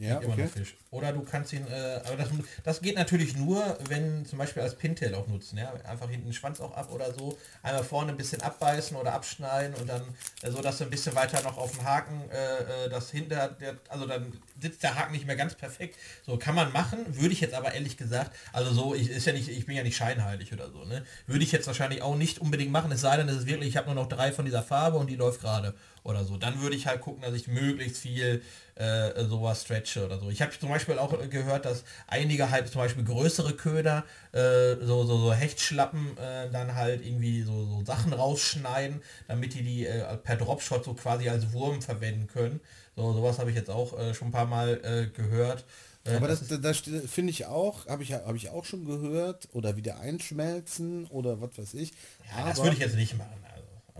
Ja, immer okay. noch Fisch. Oder du kannst ihn, äh, aber das, das geht natürlich nur, wenn zum Beispiel als Pintail auch nutzen, ja, einfach hinten den Schwanz auch ab oder so, einmal vorne ein bisschen abbeißen oder abschneiden und dann äh, so, dass du ein bisschen weiter noch auf dem Haken, äh, äh, das hinter, der, also dann sitzt der Haken nicht mehr ganz perfekt. So kann man machen, würde ich jetzt aber ehrlich gesagt, also so, ich ist ja nicht, ich bin ja nicht scheinheilig oder so, ne, würde ich jetzt wahrscheinlich auch nicht unbedingt machen, es sei denn, es ist wirklich, ich habe nur noch drei von dieser Farbe und die läuft gerade oder so. Dann würde ich halt gucken, dass ich möglichst viel äh, sowas stretche oder so. Ich habe zum Beispiel auch gehört, dass einige halt zum Beispiel größere Köder, äh, so, so, so Hechtschlappen, äh, dann halt irgendwie so, so Sachen rausschneiden, damit die die äh, per Dropshot so quasi als Wurm verwenden können. So sowas habe ich jetzt auch äh, schon ein paar Mal äh, gehört. Aber das, das, das finde ich auch, habe ich, hab ich auch schon gehört, oder wieder einschmelzen oder was weiß ich. ja, das würde ich jetzt nicht machen.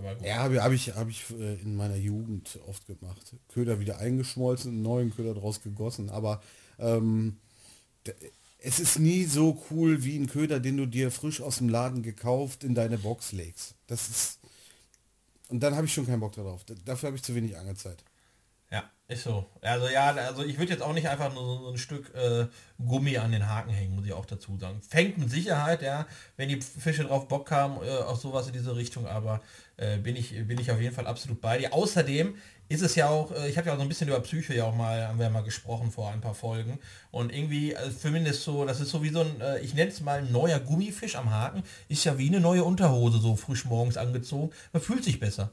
Aber gut. Ja, habe hab ich, hab ich äh, in meiner Jugend oft gemacht. Köder wieder eingeschmolzen, einen neuen Köder draus gegossen. Aber ähm, es ist nie so cool wie ein Köder, den du dir frisch aus dem Laden gekauft in deine Box legst. Das ist. Und dann habe ich schon keinen Bock darauf. Dafür habe ich zu wenig Angelzeit. Ja, ist so. Also ja, also ich würde jetzt auch nicht einfach nur so ein Stück äh, Gummi an den Haken hängen, muss ich auch dazu sagen. Fängt mit Sicherheit, ja, wenn die Fische drauf Bock haben, äh, auf sowas in diese Richtung, aber äh, bin, ich, bin ich auf jeden Fall absolut bei dir. Außerdem ist es ja auch, äh, ich habe ja auch so ein bisschen über Psyche ja auch mal, haben wir ja mal gesprochen vor ein paar Folgen. Und irgendwie, also zumindest so, das ist so wie so ein, äh, ich nenne es mal ein neuer Gummifisch am Haken, ist ja wie eine neue Unterhose, so frisch morgens angezogen. Man fühlt sich besser.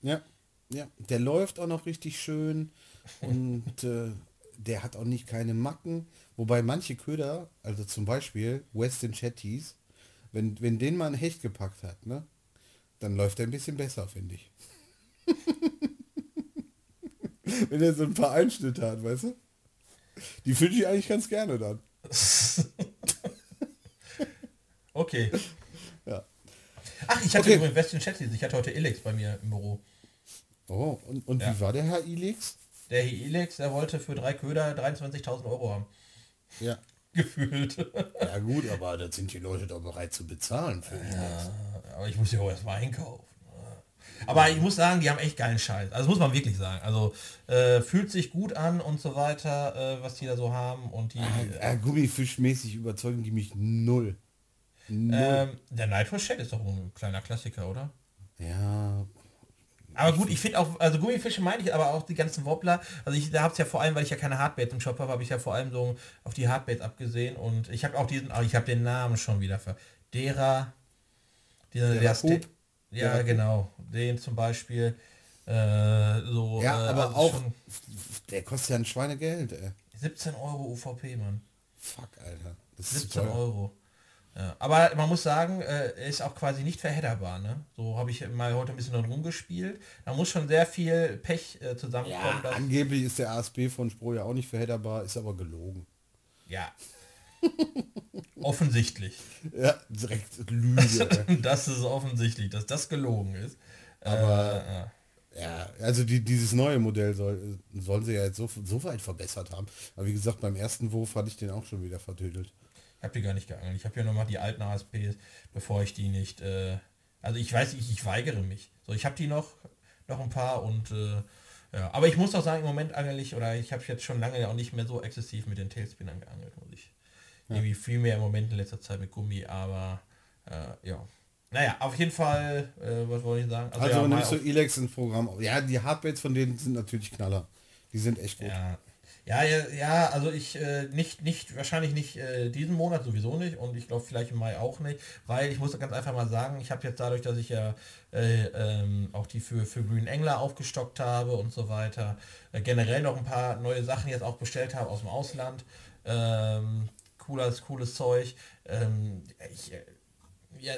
Ja, ja. Der läuft auch noch richtig schön und äh, der hat auch nicht keine Macken. Wobei manche Köder, also zum Beispiel Weston Chatties, wenn, wenn den mal ein Hecht gepackt hat, ne, dann läuft er ein bisschen besser, finde ich. Wenn er so ein paar Einschnitte hat, weißt du? Die finde ich eigentlich ganz gerne dann. okay. Ja. Ach, ich hatte Okay. übrigens Western Chatties, ich hatte heute Elex bei mir im Büro. Oh, und, und Ja. wie war der Herr Ilix? Der hier Elex, der wollte für drei Köder 23.000 Euro haben. Ja. Gefühlt. Ja gut, aber das sind die Leute doch bereit zu bezahlen für ihn. Aber ich muss ja auch erstmal einkaufen. Aber ich muss sagen, die haben echt geilen Scheiß. Also muss man wirklich sagen. Also äh, fühlt sich gut an und so weiter, äh, was die da so haben. Und die. Äh, Gummifischmäßig überzeugen die mich null. Null. Ähm, der Nitro Shed ist doch ein kleiner Klassiker, oder? Ja, Aber gut, ich finde auch, also Gummifische meine ich, aber auch die ganzen Wobbler. Also ich da habe es ja vor allem, weil ich ja keine Hardbaits im Shop habe, habe ich ja vor allem so auf die Hardbaits abgesehen. Und ich habe auch diesen, ah, ich habe den Namen schon wieder für. Dera. Dieser, der ist Coop. de- Ja, Dera genau. Den zum Beispiel. Äh, so, ja äh, aber also auch, schon der kostet ja ein Schweinegeld, ey. 17 Euro UVP, Mann. Fuck, Alter. Das ist zu 17 teuer. Euro. Ja, aber man muss sagen, äh, er ist auch quasi nicht verhedderbar. Ne? So habe ich mal heute ein bisschen rumgespielt. Da muss schon sehr viel Pech äh, zusammenkommen. Ja, dass- angeblich ist der ASB von Spro ja auch nicht verhedderbar, ist aber gelogen. Ja. Offensichtlich. Ja, direkt Lüge. Das ist offensichtlich, dass das gelogen ist. Aber- äh, ja. ja, also die, dieses neue Modell soll, sollen sie ja jetzt so, so weit verbessert haben. Aber wie gesagt, beim ersten Wurf hatte ich den auch schon wieder verdödelt. Ich habe die gar nicht geangelt. Ich habe ja nochmal die alten ASPs, bevor ich die nicht. Äh, also ich weiß, ich, ich weigere mich. So, ich habe die noch, noch ein paar und äh, ja. Aber ich muss auch sagen, im Moment angel ich, oder ich habe jetzt schon lange auch nicht mehr so exzessiv mit den Tailspinnern geangelt, muss ich. Irgendwie viel mehr im Moment in letzter Zeit mit Gummi, aber äh, ja. Naja, auf jeden Fall, äh, was wollte ich sagen? Also, ja, wenn mal nimmst du auf- Elex ins Programm. Ja, die Hardbaits von denen sind natürlich Knaller. Die sind echt gut. Ja. Ja, ja, ja, also ich äh, nicht, nicht, wahrscheinlich nicht äh, diesen Monat sowieso nicht und ich glaube vielleicht im Mai auch nicht, weil ich muss ganz einfach mal sagen, ich habe jetzt dadurch, dass ich ja äh, ähm, auch die für, für Green Angler aufgestockt habe und so weiter, äh, generell noch ein paar neue Sachen jetzt auch bestellt habe aus dem Ausland. Ähm, cooles, cooles Zeug. Ähm, ich, äh, ja,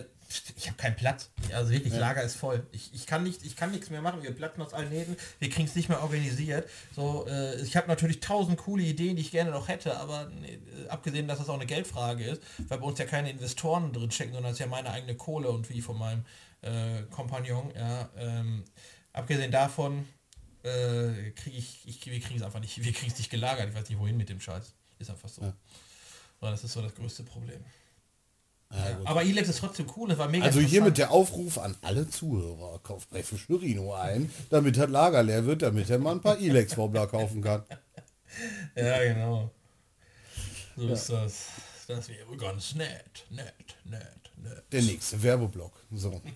ich habe keinen Platz. Also wirklich, Lager ist voll. Ich, ich kann nicht, ich kann nichts mehr machen. Wir platzen aus allen Nähten. Wir kriegen es nicht mehr organisiert. So, äh, ich habe natürlich tausend coole Ideen, die ich gerne noch hätte, aber nee, äh, abgesehen, dass das auch eine Geldfrage ist, weil bei uns ja keine Investoren drin stecken, sondern es ist ja meine eigene Kohle und wie von meinem äh, Kompagnon. Ja, ähm, abgesehen davon äh, kriege ich, ich, wir kriegen es einfach nicht, wir kriegen es nicht gelagert. Ich weiß nicht wohin mit dem Scheiß. Ist einfach so. Ja. So, das ist so das größte Problem. Ja. Aber Elex ist trotzdem cool, das war mega Also hiermit der Aufruf an alle Zuhörer, kauft bei Fischlerino ein, damit das Lager leer wird, damit er mal ein paar Elex-Wobbler kaufen kann. Ja, genau. So ist das. Das wäre ganz nett, nett, nett, nett. Der nächste Werbeblock. So.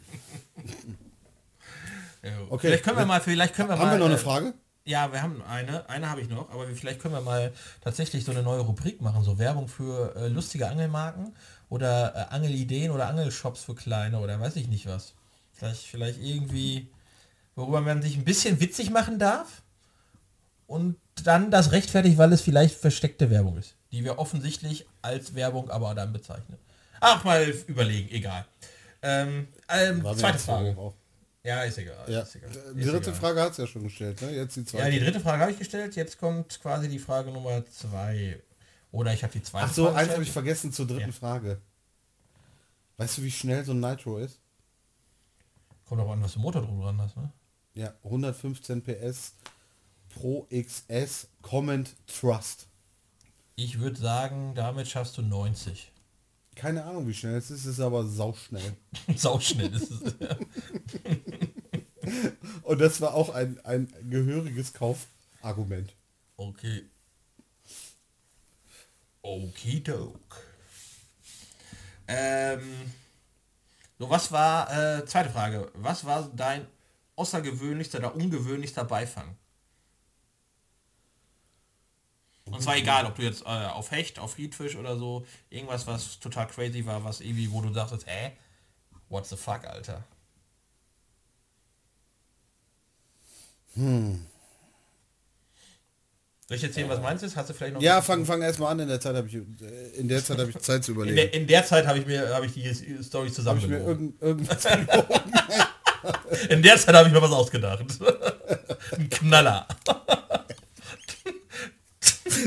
Ja, Okay. Vielleicht können wir mal, vielleicht können wir Haben mal. wir noch eine äh, Frage? Ja, wir haben eine, eine habe ich noch, aber vielleicht können wir mal tatsächlich so eine neue Rubrik machen, so Werbung für äh, lustige Angelmarken oder äh, Angelideen oder Angelshops für kleine oder weiß ich nicht was. Vielleicht, vielleicht irgendwie, worüber man sich ein bisschen witzig machen darf und dann das rechtfertigt, weil es vielleicht versteckte Werbung ist, die wir offensichtlich als Werbung aber dann bezeichnen. Ach, mal überlegen, egal. Ähm, ähm, zweite Frage. Ja, ist egal. Ja. Ist egal. Die Ist dritte egal. Frage hat es ja schon gestellt, ne? Jetzt die zweite. Ja, die dritte Frage habe ich gestellt. Jetzt kommt quasi die Frage Nummer zwei. Oder ich habe die zweite Ach so, Frage eins habe ich vergessen zur dritten Ja. Frage. Weißt du, wie schnell so ein Nitro ist? Kommt auch an, was du Motor drum dran hast, ne? Ja, 115 PS Pro XS Comment Trust. Ich würde sagen, damit schaffst du 90. Keine Ahnung, wie schnell es ist, ist aber sauschnell. Sauschnell ist es. Und das war auch ein, ein gehöriges Kauf, Argument. Okay. Okidok. Ähm, so, was war, äh, zweite Frage, was war dein außergewöhnlichster oder ungewöhnlichster Beifang? Und zwar egal, ob du jetzt äh, auf Hecht, auf Friedfisch oder so, irgendwas, was total crazy war, was irgendwie, wo du dachtest, hä? What the fuck, Alter? Hm. Soll ich erzählen, was meinst du? Hast du vielleicht noch... Ja, fang, fang erstmal an, in der Zeit habe ich, in der Zeit habe ich Zeit zu In überlegen. der, in der Zeit habe ich mir habe ich die Story zusammengelogen. In der Zeit habe ich mir was ausgedacht. Ein Knaller.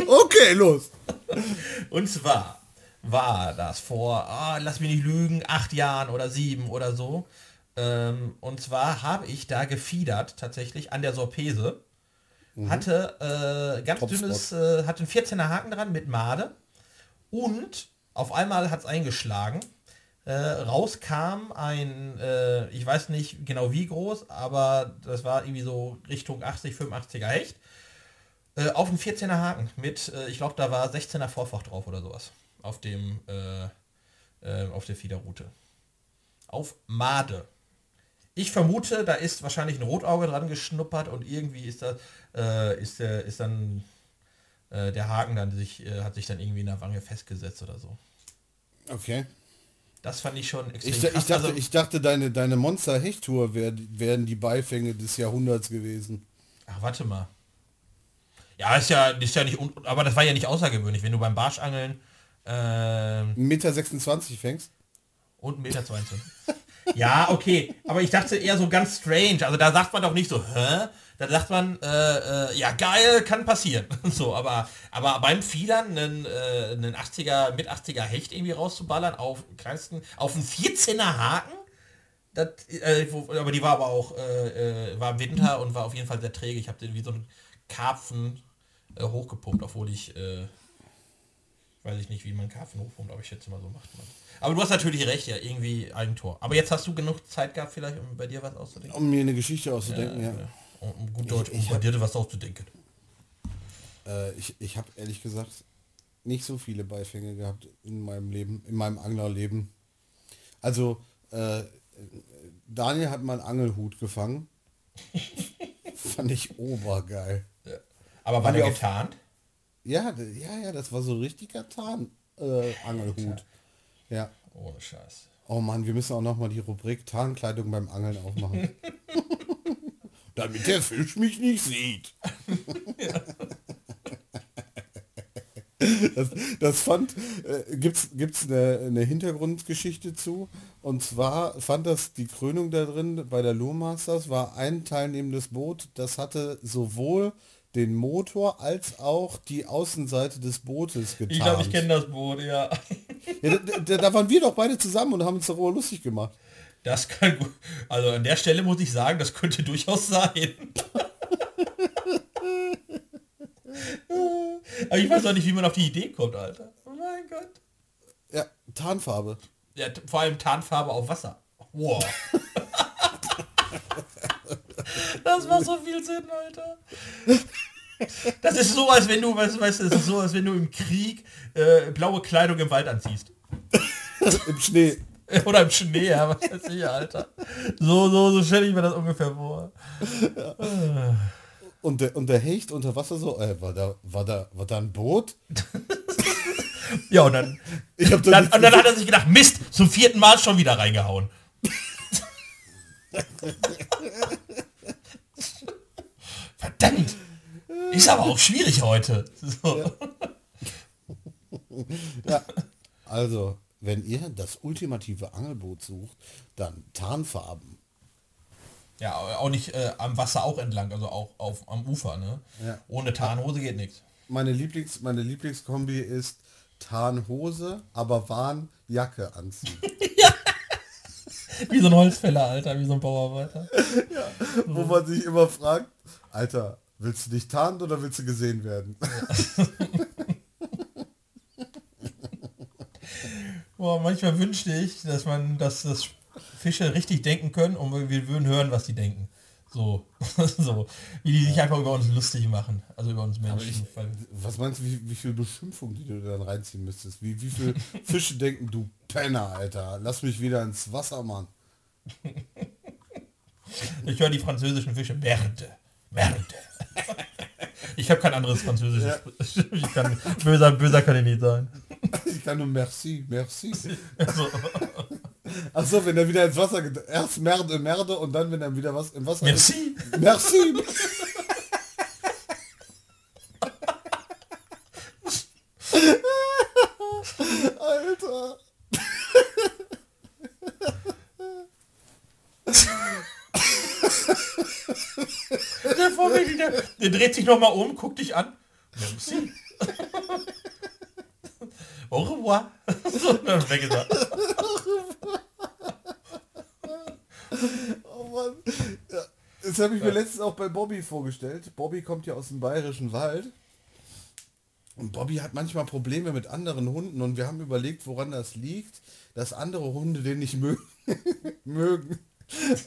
Okay, los. Und zwar war das vor, ah, lass mich nicht lügen, acht Jahren oder sieben oder so. Ähm, und zwar habe ich da gefiedert tatsächlich an der Sorpese. Hatte äh, ganz Topspot. dünnes, äh, hatte einen 14er Haken dran mit Made. Und auf einmal hat es eingeschlagen. Äh, rauskam ein, äh, ich weiß nicht genau wie groß, aber das war irgendwie so Richtung 80, 85er Hecht. Äh, auf einen 14er Haken mit, äh, ich glaube, da war 16er Vorfach drauf oder sowas. Auf dem, äh, äh, auf der Fiederroute. Auf Made. Ich vermute, da ist wahrscheinlich ein Rotauge dran geschnuppert und irgendwie ist das, äh, ist, der, ist dann äh, der Haken dann sich, äh, hat sich dann irgendwie in der Wange festgesetzt oder so. Okay. Das fand ich schon extrem Ich, ich, krass. dachte, Also- ich dachte, deine, deine Monster-Hecht-Tour wär, wären die Beifänge des Jahrhunderts gewesen. Ach, warte mal. Ja, ist ja, ist ja nicht, un aber das war ja nicht außergewöhnlich, wenn du beim Barschangeln 1,26 Meter fängst? und 1,22 Meter. ja, okay, aber ich dachte eher so ganz strange. Also da sagt man doch nicht so, hä? Da sagt man, äh, äh, ja geil, kann passieren. so, aber, aber beim Fiedern einen, äh, einen 80er, mit 80er Hecht irgendwie rauszuballern auf kleinsten, auf einen 14er Haken, das, äh, wo, aber die war aber auch, äh, äh, war im Winter und war auf jeden Fall sehr träge. Ich habe den wie so einen Karpfen hochgepumpt, obwohl ich, weiß ich nicht, wie man Karpfen hochpumpt, aber ich schätze mal so macht man. Aber du hast natürlich recht, ja, irgendwie Eigentor. Aber jetzt hast du genug Zeit gehabt, vielleicht, um bei dir was auszudenken. Um mir eine Geschichte auszudenken, ja. Um, um gut Deutsch, um ich bei hab- dir was auszudenken. Äh, ich ich habe ehrlich gesagt nicht so viele Beifänge gehabt in meinem Leben, in meinem Anglerleben. Also, äh, Daniel hat mal einen Angelhut gefangen. Fand ich obergeil. Aber war der getarnt? Ja, ja, ja, das war so ein richtiger Tarn äh, Angelhut. Ja. Ohne Scheiß. Oh Mann, wir müssen auch noch mal die Rubrik Tarnkleidung beim Angeln aufmachen. Damit der Fisch mich nicht sieht. Das, das fand, äh, gibt's, gibt's eine, eine Hintergrundgeschichte zu. Und zwar fand das die Krönung da drin bei der Lure Masters war ein teilnehmendes Boot, das hatte sowohl den Motor als auch die Außenseite des Bootes getan. Ich glaube, ich kenne das Boot, ja. ja, da, da, da waren wir doch beide zusammen und haben uns darüber lustig gemacht. Das kann gut. Also an der Stelle muss ich sagen, das könnte durchaus sein. Aber ich weiß auch nicht, wie man auf die Idee kommt, Alter. Oh mein Gott. Ja, Tarnfarbe. Ja, vor allem Tarnfarbe auf Wasser. Wow. Das macht so viel Sinn, Alter. Das ist so, als wenn du, weißt, du, weißt, du, das ist so, als wenn du im Krieg äh, blaue Kleidung im Wald anziehst. Im Schnee. Oder im Schnee, ja, was weiß ich, Alter. So, so, so stelle ich mir das ungefähr vor. Und der, und der Hecht unter Wasser so, äh, war da, war da, war da ein Boot? Ja, und dann, Ich hab da dann, und dann hat er sich gedacht, Mist, zum vierten Mal schon wieder reingehauen. Verdammt. Ist aber auch schwierig heute. So. Ja. Also, wenn ihr das ultimative Angelboot sucht, dann Tarnfarben. Ja, auch nicht äh, am Wasser auch entlang, also auch auf, am Ufer. Ne? Ja. Ohne Tarnhose geht nichts. Meine Lieblings, meine Lieblingskombi ist Tarnhose, aber Warnjacke anziehen. Wie so ein Holzfäller, Alter, wie so ein Bauarbeiter. Wo man sich immer fragt, Alter, willst du dich tarnen oder willst du gesehen werden? Boah, manchmal wünschte ich, dass man, dass das Fische richtig denken können und wir würden hören, was die denken. So, so, wie die sich einfach über uns lustig machen, also über uns Menschen. Ich, was meinst du, wie, wie viel Beschimpfung, die du dann reinziehen müsstest? Wie, wie viel Fische denken, du Penner, Alter, lass mich wieder ins Wasser, Mann. Ich höre die französischen Fische, Merde, Merde. Ich habe kein anderes Französisch. Ja. Kann, böser, böser kann ich nicht sein. Ich kann nur Merci, Merci. Also. Achso, wenn er wieder ins Wasser geht. Erst Merde, Merde und dann, wenn er wieder was im Wasser Merci. Ist, Merci. Alter. der der, der dreht sich noch mal um, guckt dich an. Merci. Au revoir. So, dann weg ist er. Oh Mann. Ja, das habe ich mir letztens auch bei Bobby vorgestellt. Bobby kommt ja aus dem bayerischen Wald. Und Bobby hat manchmal Probleme mit anderen Hunden und wir haben überlegt, woran das liegt, dass andere Hunde den nicht mögen. mögen.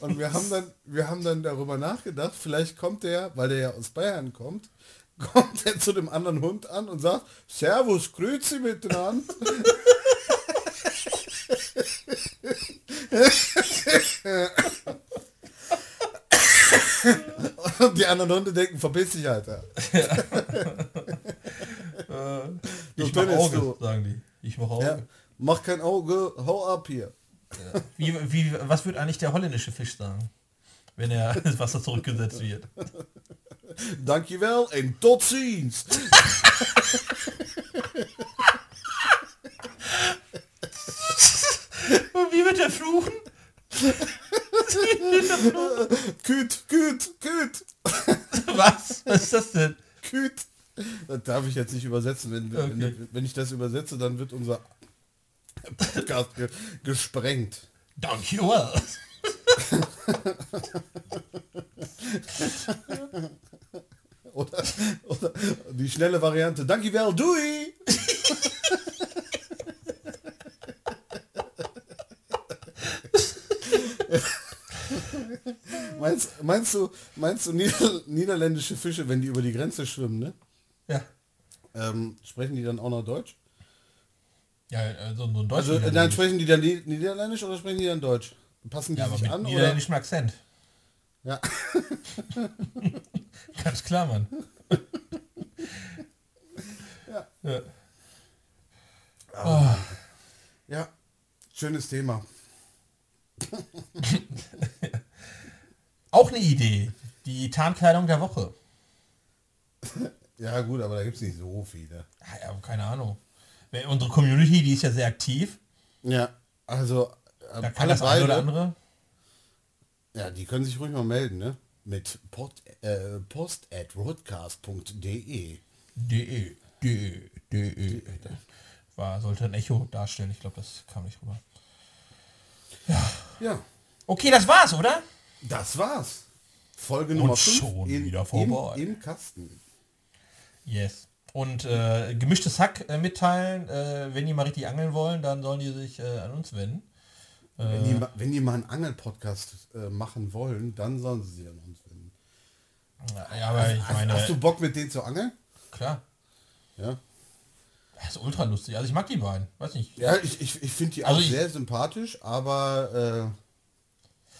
Und wir haben dann, wir haben dann darüber nachgedacht, vielleicht kommt der, weil der ja aus Bayern kommt, kommt er zu dem anderen Hund an und sagt, Servus, Grüezi miteinander. Und die anderen Hunde denken, verpiss dich, Alter. Ja. äh, ich mach Auge, du. sagen die. Ich mach Auge. Ja, mach kein Auge, hau ab hier. Ja. Wie, wie, was wird eigentlich der holländische Fisch sagen, wenn er ins Wasser zurückgesetzt wird? Dankjewel en tot ziens. Und wie wird er fluchen? Küt, küt, küt. Was? Was ist das denn? Küt. Das darf ich jetzt nicht übersetzen. Wenn, okay. wenn, wenn ich das übersetze, dann wird unser Podcast ge gesprengt. Danke well. oder, oder die schnelle Variante. Danke well, meinst, meinst du, meinst du Nieder niederländische Fische, wenn die über die Grenze schwimmen, ne? Ja. Ähm, sprechen die dann auch noch Deutsch? Ja, also so ein Deutsch. Also dann sprechen die dann Niederländisch oder sprechen die dann Deutsch? Passen die ja, sich an? Niederländischem Akzent. Ja. Ganz klar, Mann. ja. Ja. Oh. ja, schönes Thema. Auch eine Idee. Die Tarnkleidung der Woche. Ja gut, aber da gibt es nicht so viele. Ja, keine Ahnung. Unsere Community, die ist ja sehr aktiv. Ja, also da kann das eine oder andere. Ja, die können sich ruhig mal melden, ne? Mit post, äh, post at roadcast.de. De, de, de, War, sollte ein Echo darstellen. Ich glaube, das kam nicht rüber. Ja. Ja. Okay, das war's, oder? Das war's. Folge Nummer 5 schon in, wieder vorbei. Im, im Kasten. Yes. Und äh, gemischtes Hack äh, mitteilen, äh, wenn die mal richtig angeln wollen, dann sollen die sich äh, an uns wenden. Wenn die, äh, wenn die mal einen Angel-Podcast äh, machen wollen, dann sollen sie sich an uns wenden. Ja, aber ich meine... Hast du Bock mit denen zu angeln? Klar. Ja. Das ist ultra lustig. Also ich mag die beiden. Weiß nicht. Ja, ich, ich, ich finde die also auch ich, sehr sympathisch, aber...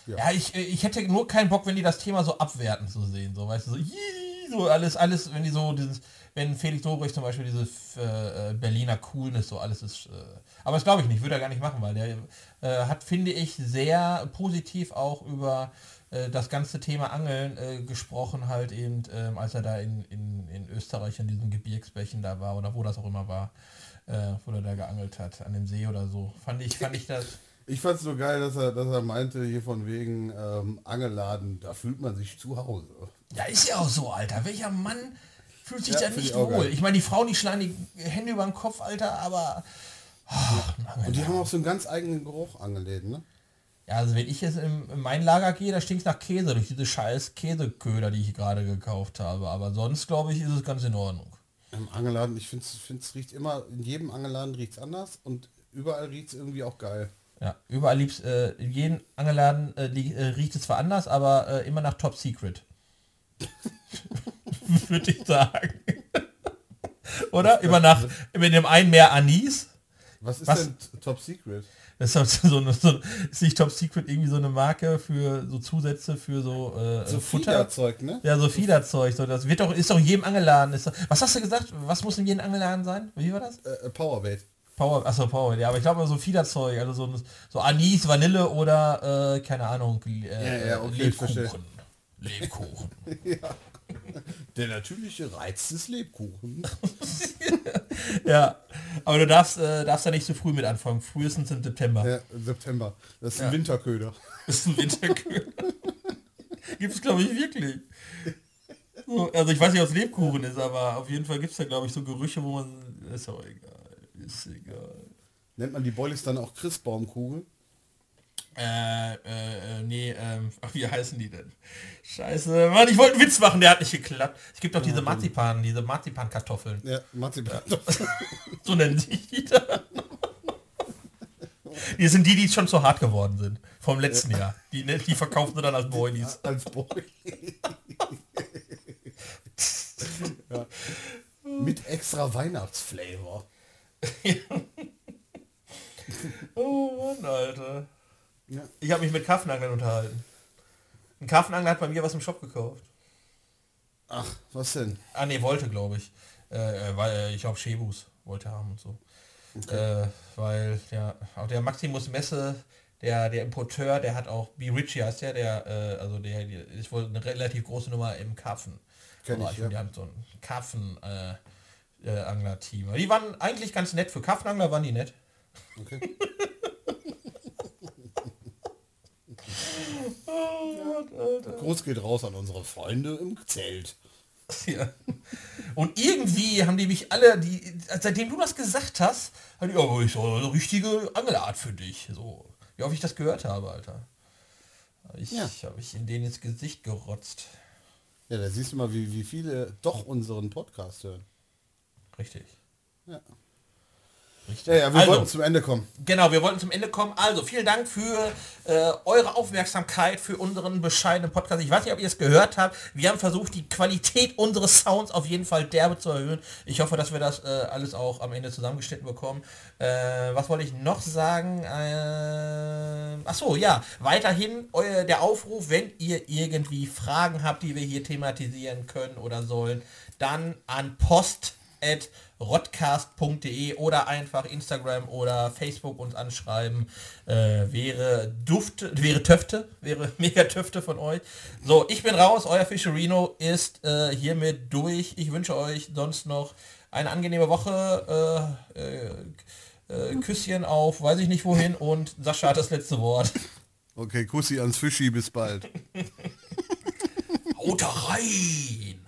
ja. ja, ich, ich hätte nur keinen Bock, wenn die das Thema so abwerten zu sehen. So, weißt du, so, so alles, alles, wenn die so dieses wenn Felix Lobrecht zum Beispiel diese äh, Berliner Coolness so alles ist. Äh, aber das glaube ich nicht, würde er gar nicht machen, weil der äh, hat, finde ich, sehr positiv auch über äh, das ganze Thema Angeln äh, gesprochen, halt eben, ähm, als er da in, in, in Österreich in diesen Gebirgsbächen da war oder wo das auch immer war, äh, wo er da geangelt hat, an dem See oder so. Fand ich, fand ich das. Ich fand es so geil, dass er, dass er meinte, hier von wegen ähm, Angelladen, da fühlt man sich zu Hause. Ja, ist ja auch so, Alter. Welcher Mann fühlt sich ja, da nicht wohl. Ich meine, die Frauen, die schlagen die Hände über den Kopf, Alter, aber... Oh, und die haben auch so einen ganz eigenen Geruch angeläden, ne? Ja, also wenn ich jetzt in, in mein Lager gehe, da stinkt es nach Käse durch diese scheiß Käseköder, die ich gerade gekauft habe. Aber sonst, glaube ich, ist es ganz in Ordnung. Im Angeladen, ich finde es riecht immer, in jedem Angeladen riecht es anders und überall riecht es irgendwie auch geil. Ja, überall liebst, äh, in jedem Angelladen äh, äh, riecht es zwar anders, aber äh, immer nach Top Secret. Würde ich sagen. Oder? Immer nach, mit dem einen mehr Anis. Was ist Was? denn Top Secret? Das ist, halt so eine, so, ist nicht Top Secret irgendwie so eine Marke für so Zusätze für so, äh, so Fiederzeug, ne? Ja, so Fiederzeug. So, das wird doch, ist doch jedem angeladen. Ist was hast du gesagt? Was muss in jedem angeladen sein? Wie war das? Äh, äh Powerbait. Power, achso, Power, ja, aber ich glaube so Fiederzeug, also so, so Anis, Vanille oder äh, keine Ahnung, äh, ja, ja, okay, Lebkuchen. Lebkuchen. ja. Der natürliche Reiz des Lebkuchen. ja, aber du darfst, äh, darfst da nicht so früh mit anfangen. Frühestens im September. Ja, September. Das ist ein ja. Winterköder. Das ist ein Winterköder. gibt es, glaube ich, wirklich. So, also ich weiß nicht, ob es Lebkuchen ist, aber auf jeden Fall gibt es da, glaube ich, so Gerüche, wo man... Ist auch egal. Ist egal. Nennt man die Boilies dann auch Christbaumkugel? Äh, äh, nee, ähm, ach, wie heißen die denn? Scheiße, Mann, ich wollte einen Witz machen, der hat nicht geklappt. Es gibt doch diese Marzipan, diese Marzipan-Kartoffeln. Ja, Marzipan. so nennen sich die da. Die sind die, die schon zu hart geworden sind. Vom letzten ja. Jahr. Die, ne, die verkaufen sie dann als Boilies. Als Boilies. ja. Mit extra Weihnachtsflavor. oh Mann, Alter. Ja. Ich habe mich mit Kaffenanglern unterhalten. Ein Kaffenangler hat bei mir was im Shop gekauft. Ach, was denn? Ah ne, wollte, glaube ich. Äh, weil äh, ich glaube Shebus wollte haben und so. Okay. Äh, weil ja, auch der Maximus Messe, der, der Importeur, der hat auch, B. Ritchie heißt der, der, äh, also der, der ist wohl eine relativ große Nummer im Karpfen. Kenn ich, ja. Die haben so ein Karpfen äh, äh. Die waren eigentlich ganz nett. Für Karpfenangler waren die nett. Okay. Gruß geht raus an unsere Freunde im Zelt. Ja. Und irgendwie haben die mich alle, die, seitdem du das gesagt hast, halt, ja, ich so eine richtige Angelart für dich. So, wie oft ich das gehört habe, Alter. Ich ja. habe ich in denen ins Gesicht gerotzt. Ja, da siehst du mal, wie, wie viele doch unseren Podcast hören. Richtig. Ja. Richtig. Ja, ja, wir also, wollten zum Ende kommen. Genau, wir wollten zum Ende kommen. Also, vielen Dank für äh, eure Aufmerksamkeit, für unseren bescheidenen Podcast. Ich weiß nicht, ob ihr es gehört habt. Wir haben versucht, die Qualität unseres Sounds auf jeden Fall derbe zu erhöhen. Ich hoffe, dass wir das äh, alles auch am Ende zusammengeschnitten bekommen. Äh, was wollte ich noch sagen? Äh, ach so, ja. Weiterhin euer, der Aufruf, wenn ihr irgendwie Fragen habt, die wir hier thematisieren können oder sollen, dann an post at rodcast.de oder einfach Instagram oder Facebook uns anschreiben. Äh, wäre Dufte, wäre Töfte, wäre mega Töfte von euch. So, ich bin raus, euer Fischerino ist äh, hiermit durch. Ich wünsche euch sonst noch eine angenehme Woche. Äh, äh, äh Küsschen auf, weiß ich nicht wohin und Sascha hat das letzte Wort. Okay, Kussi ans Fischi, bis bald. Haut rein!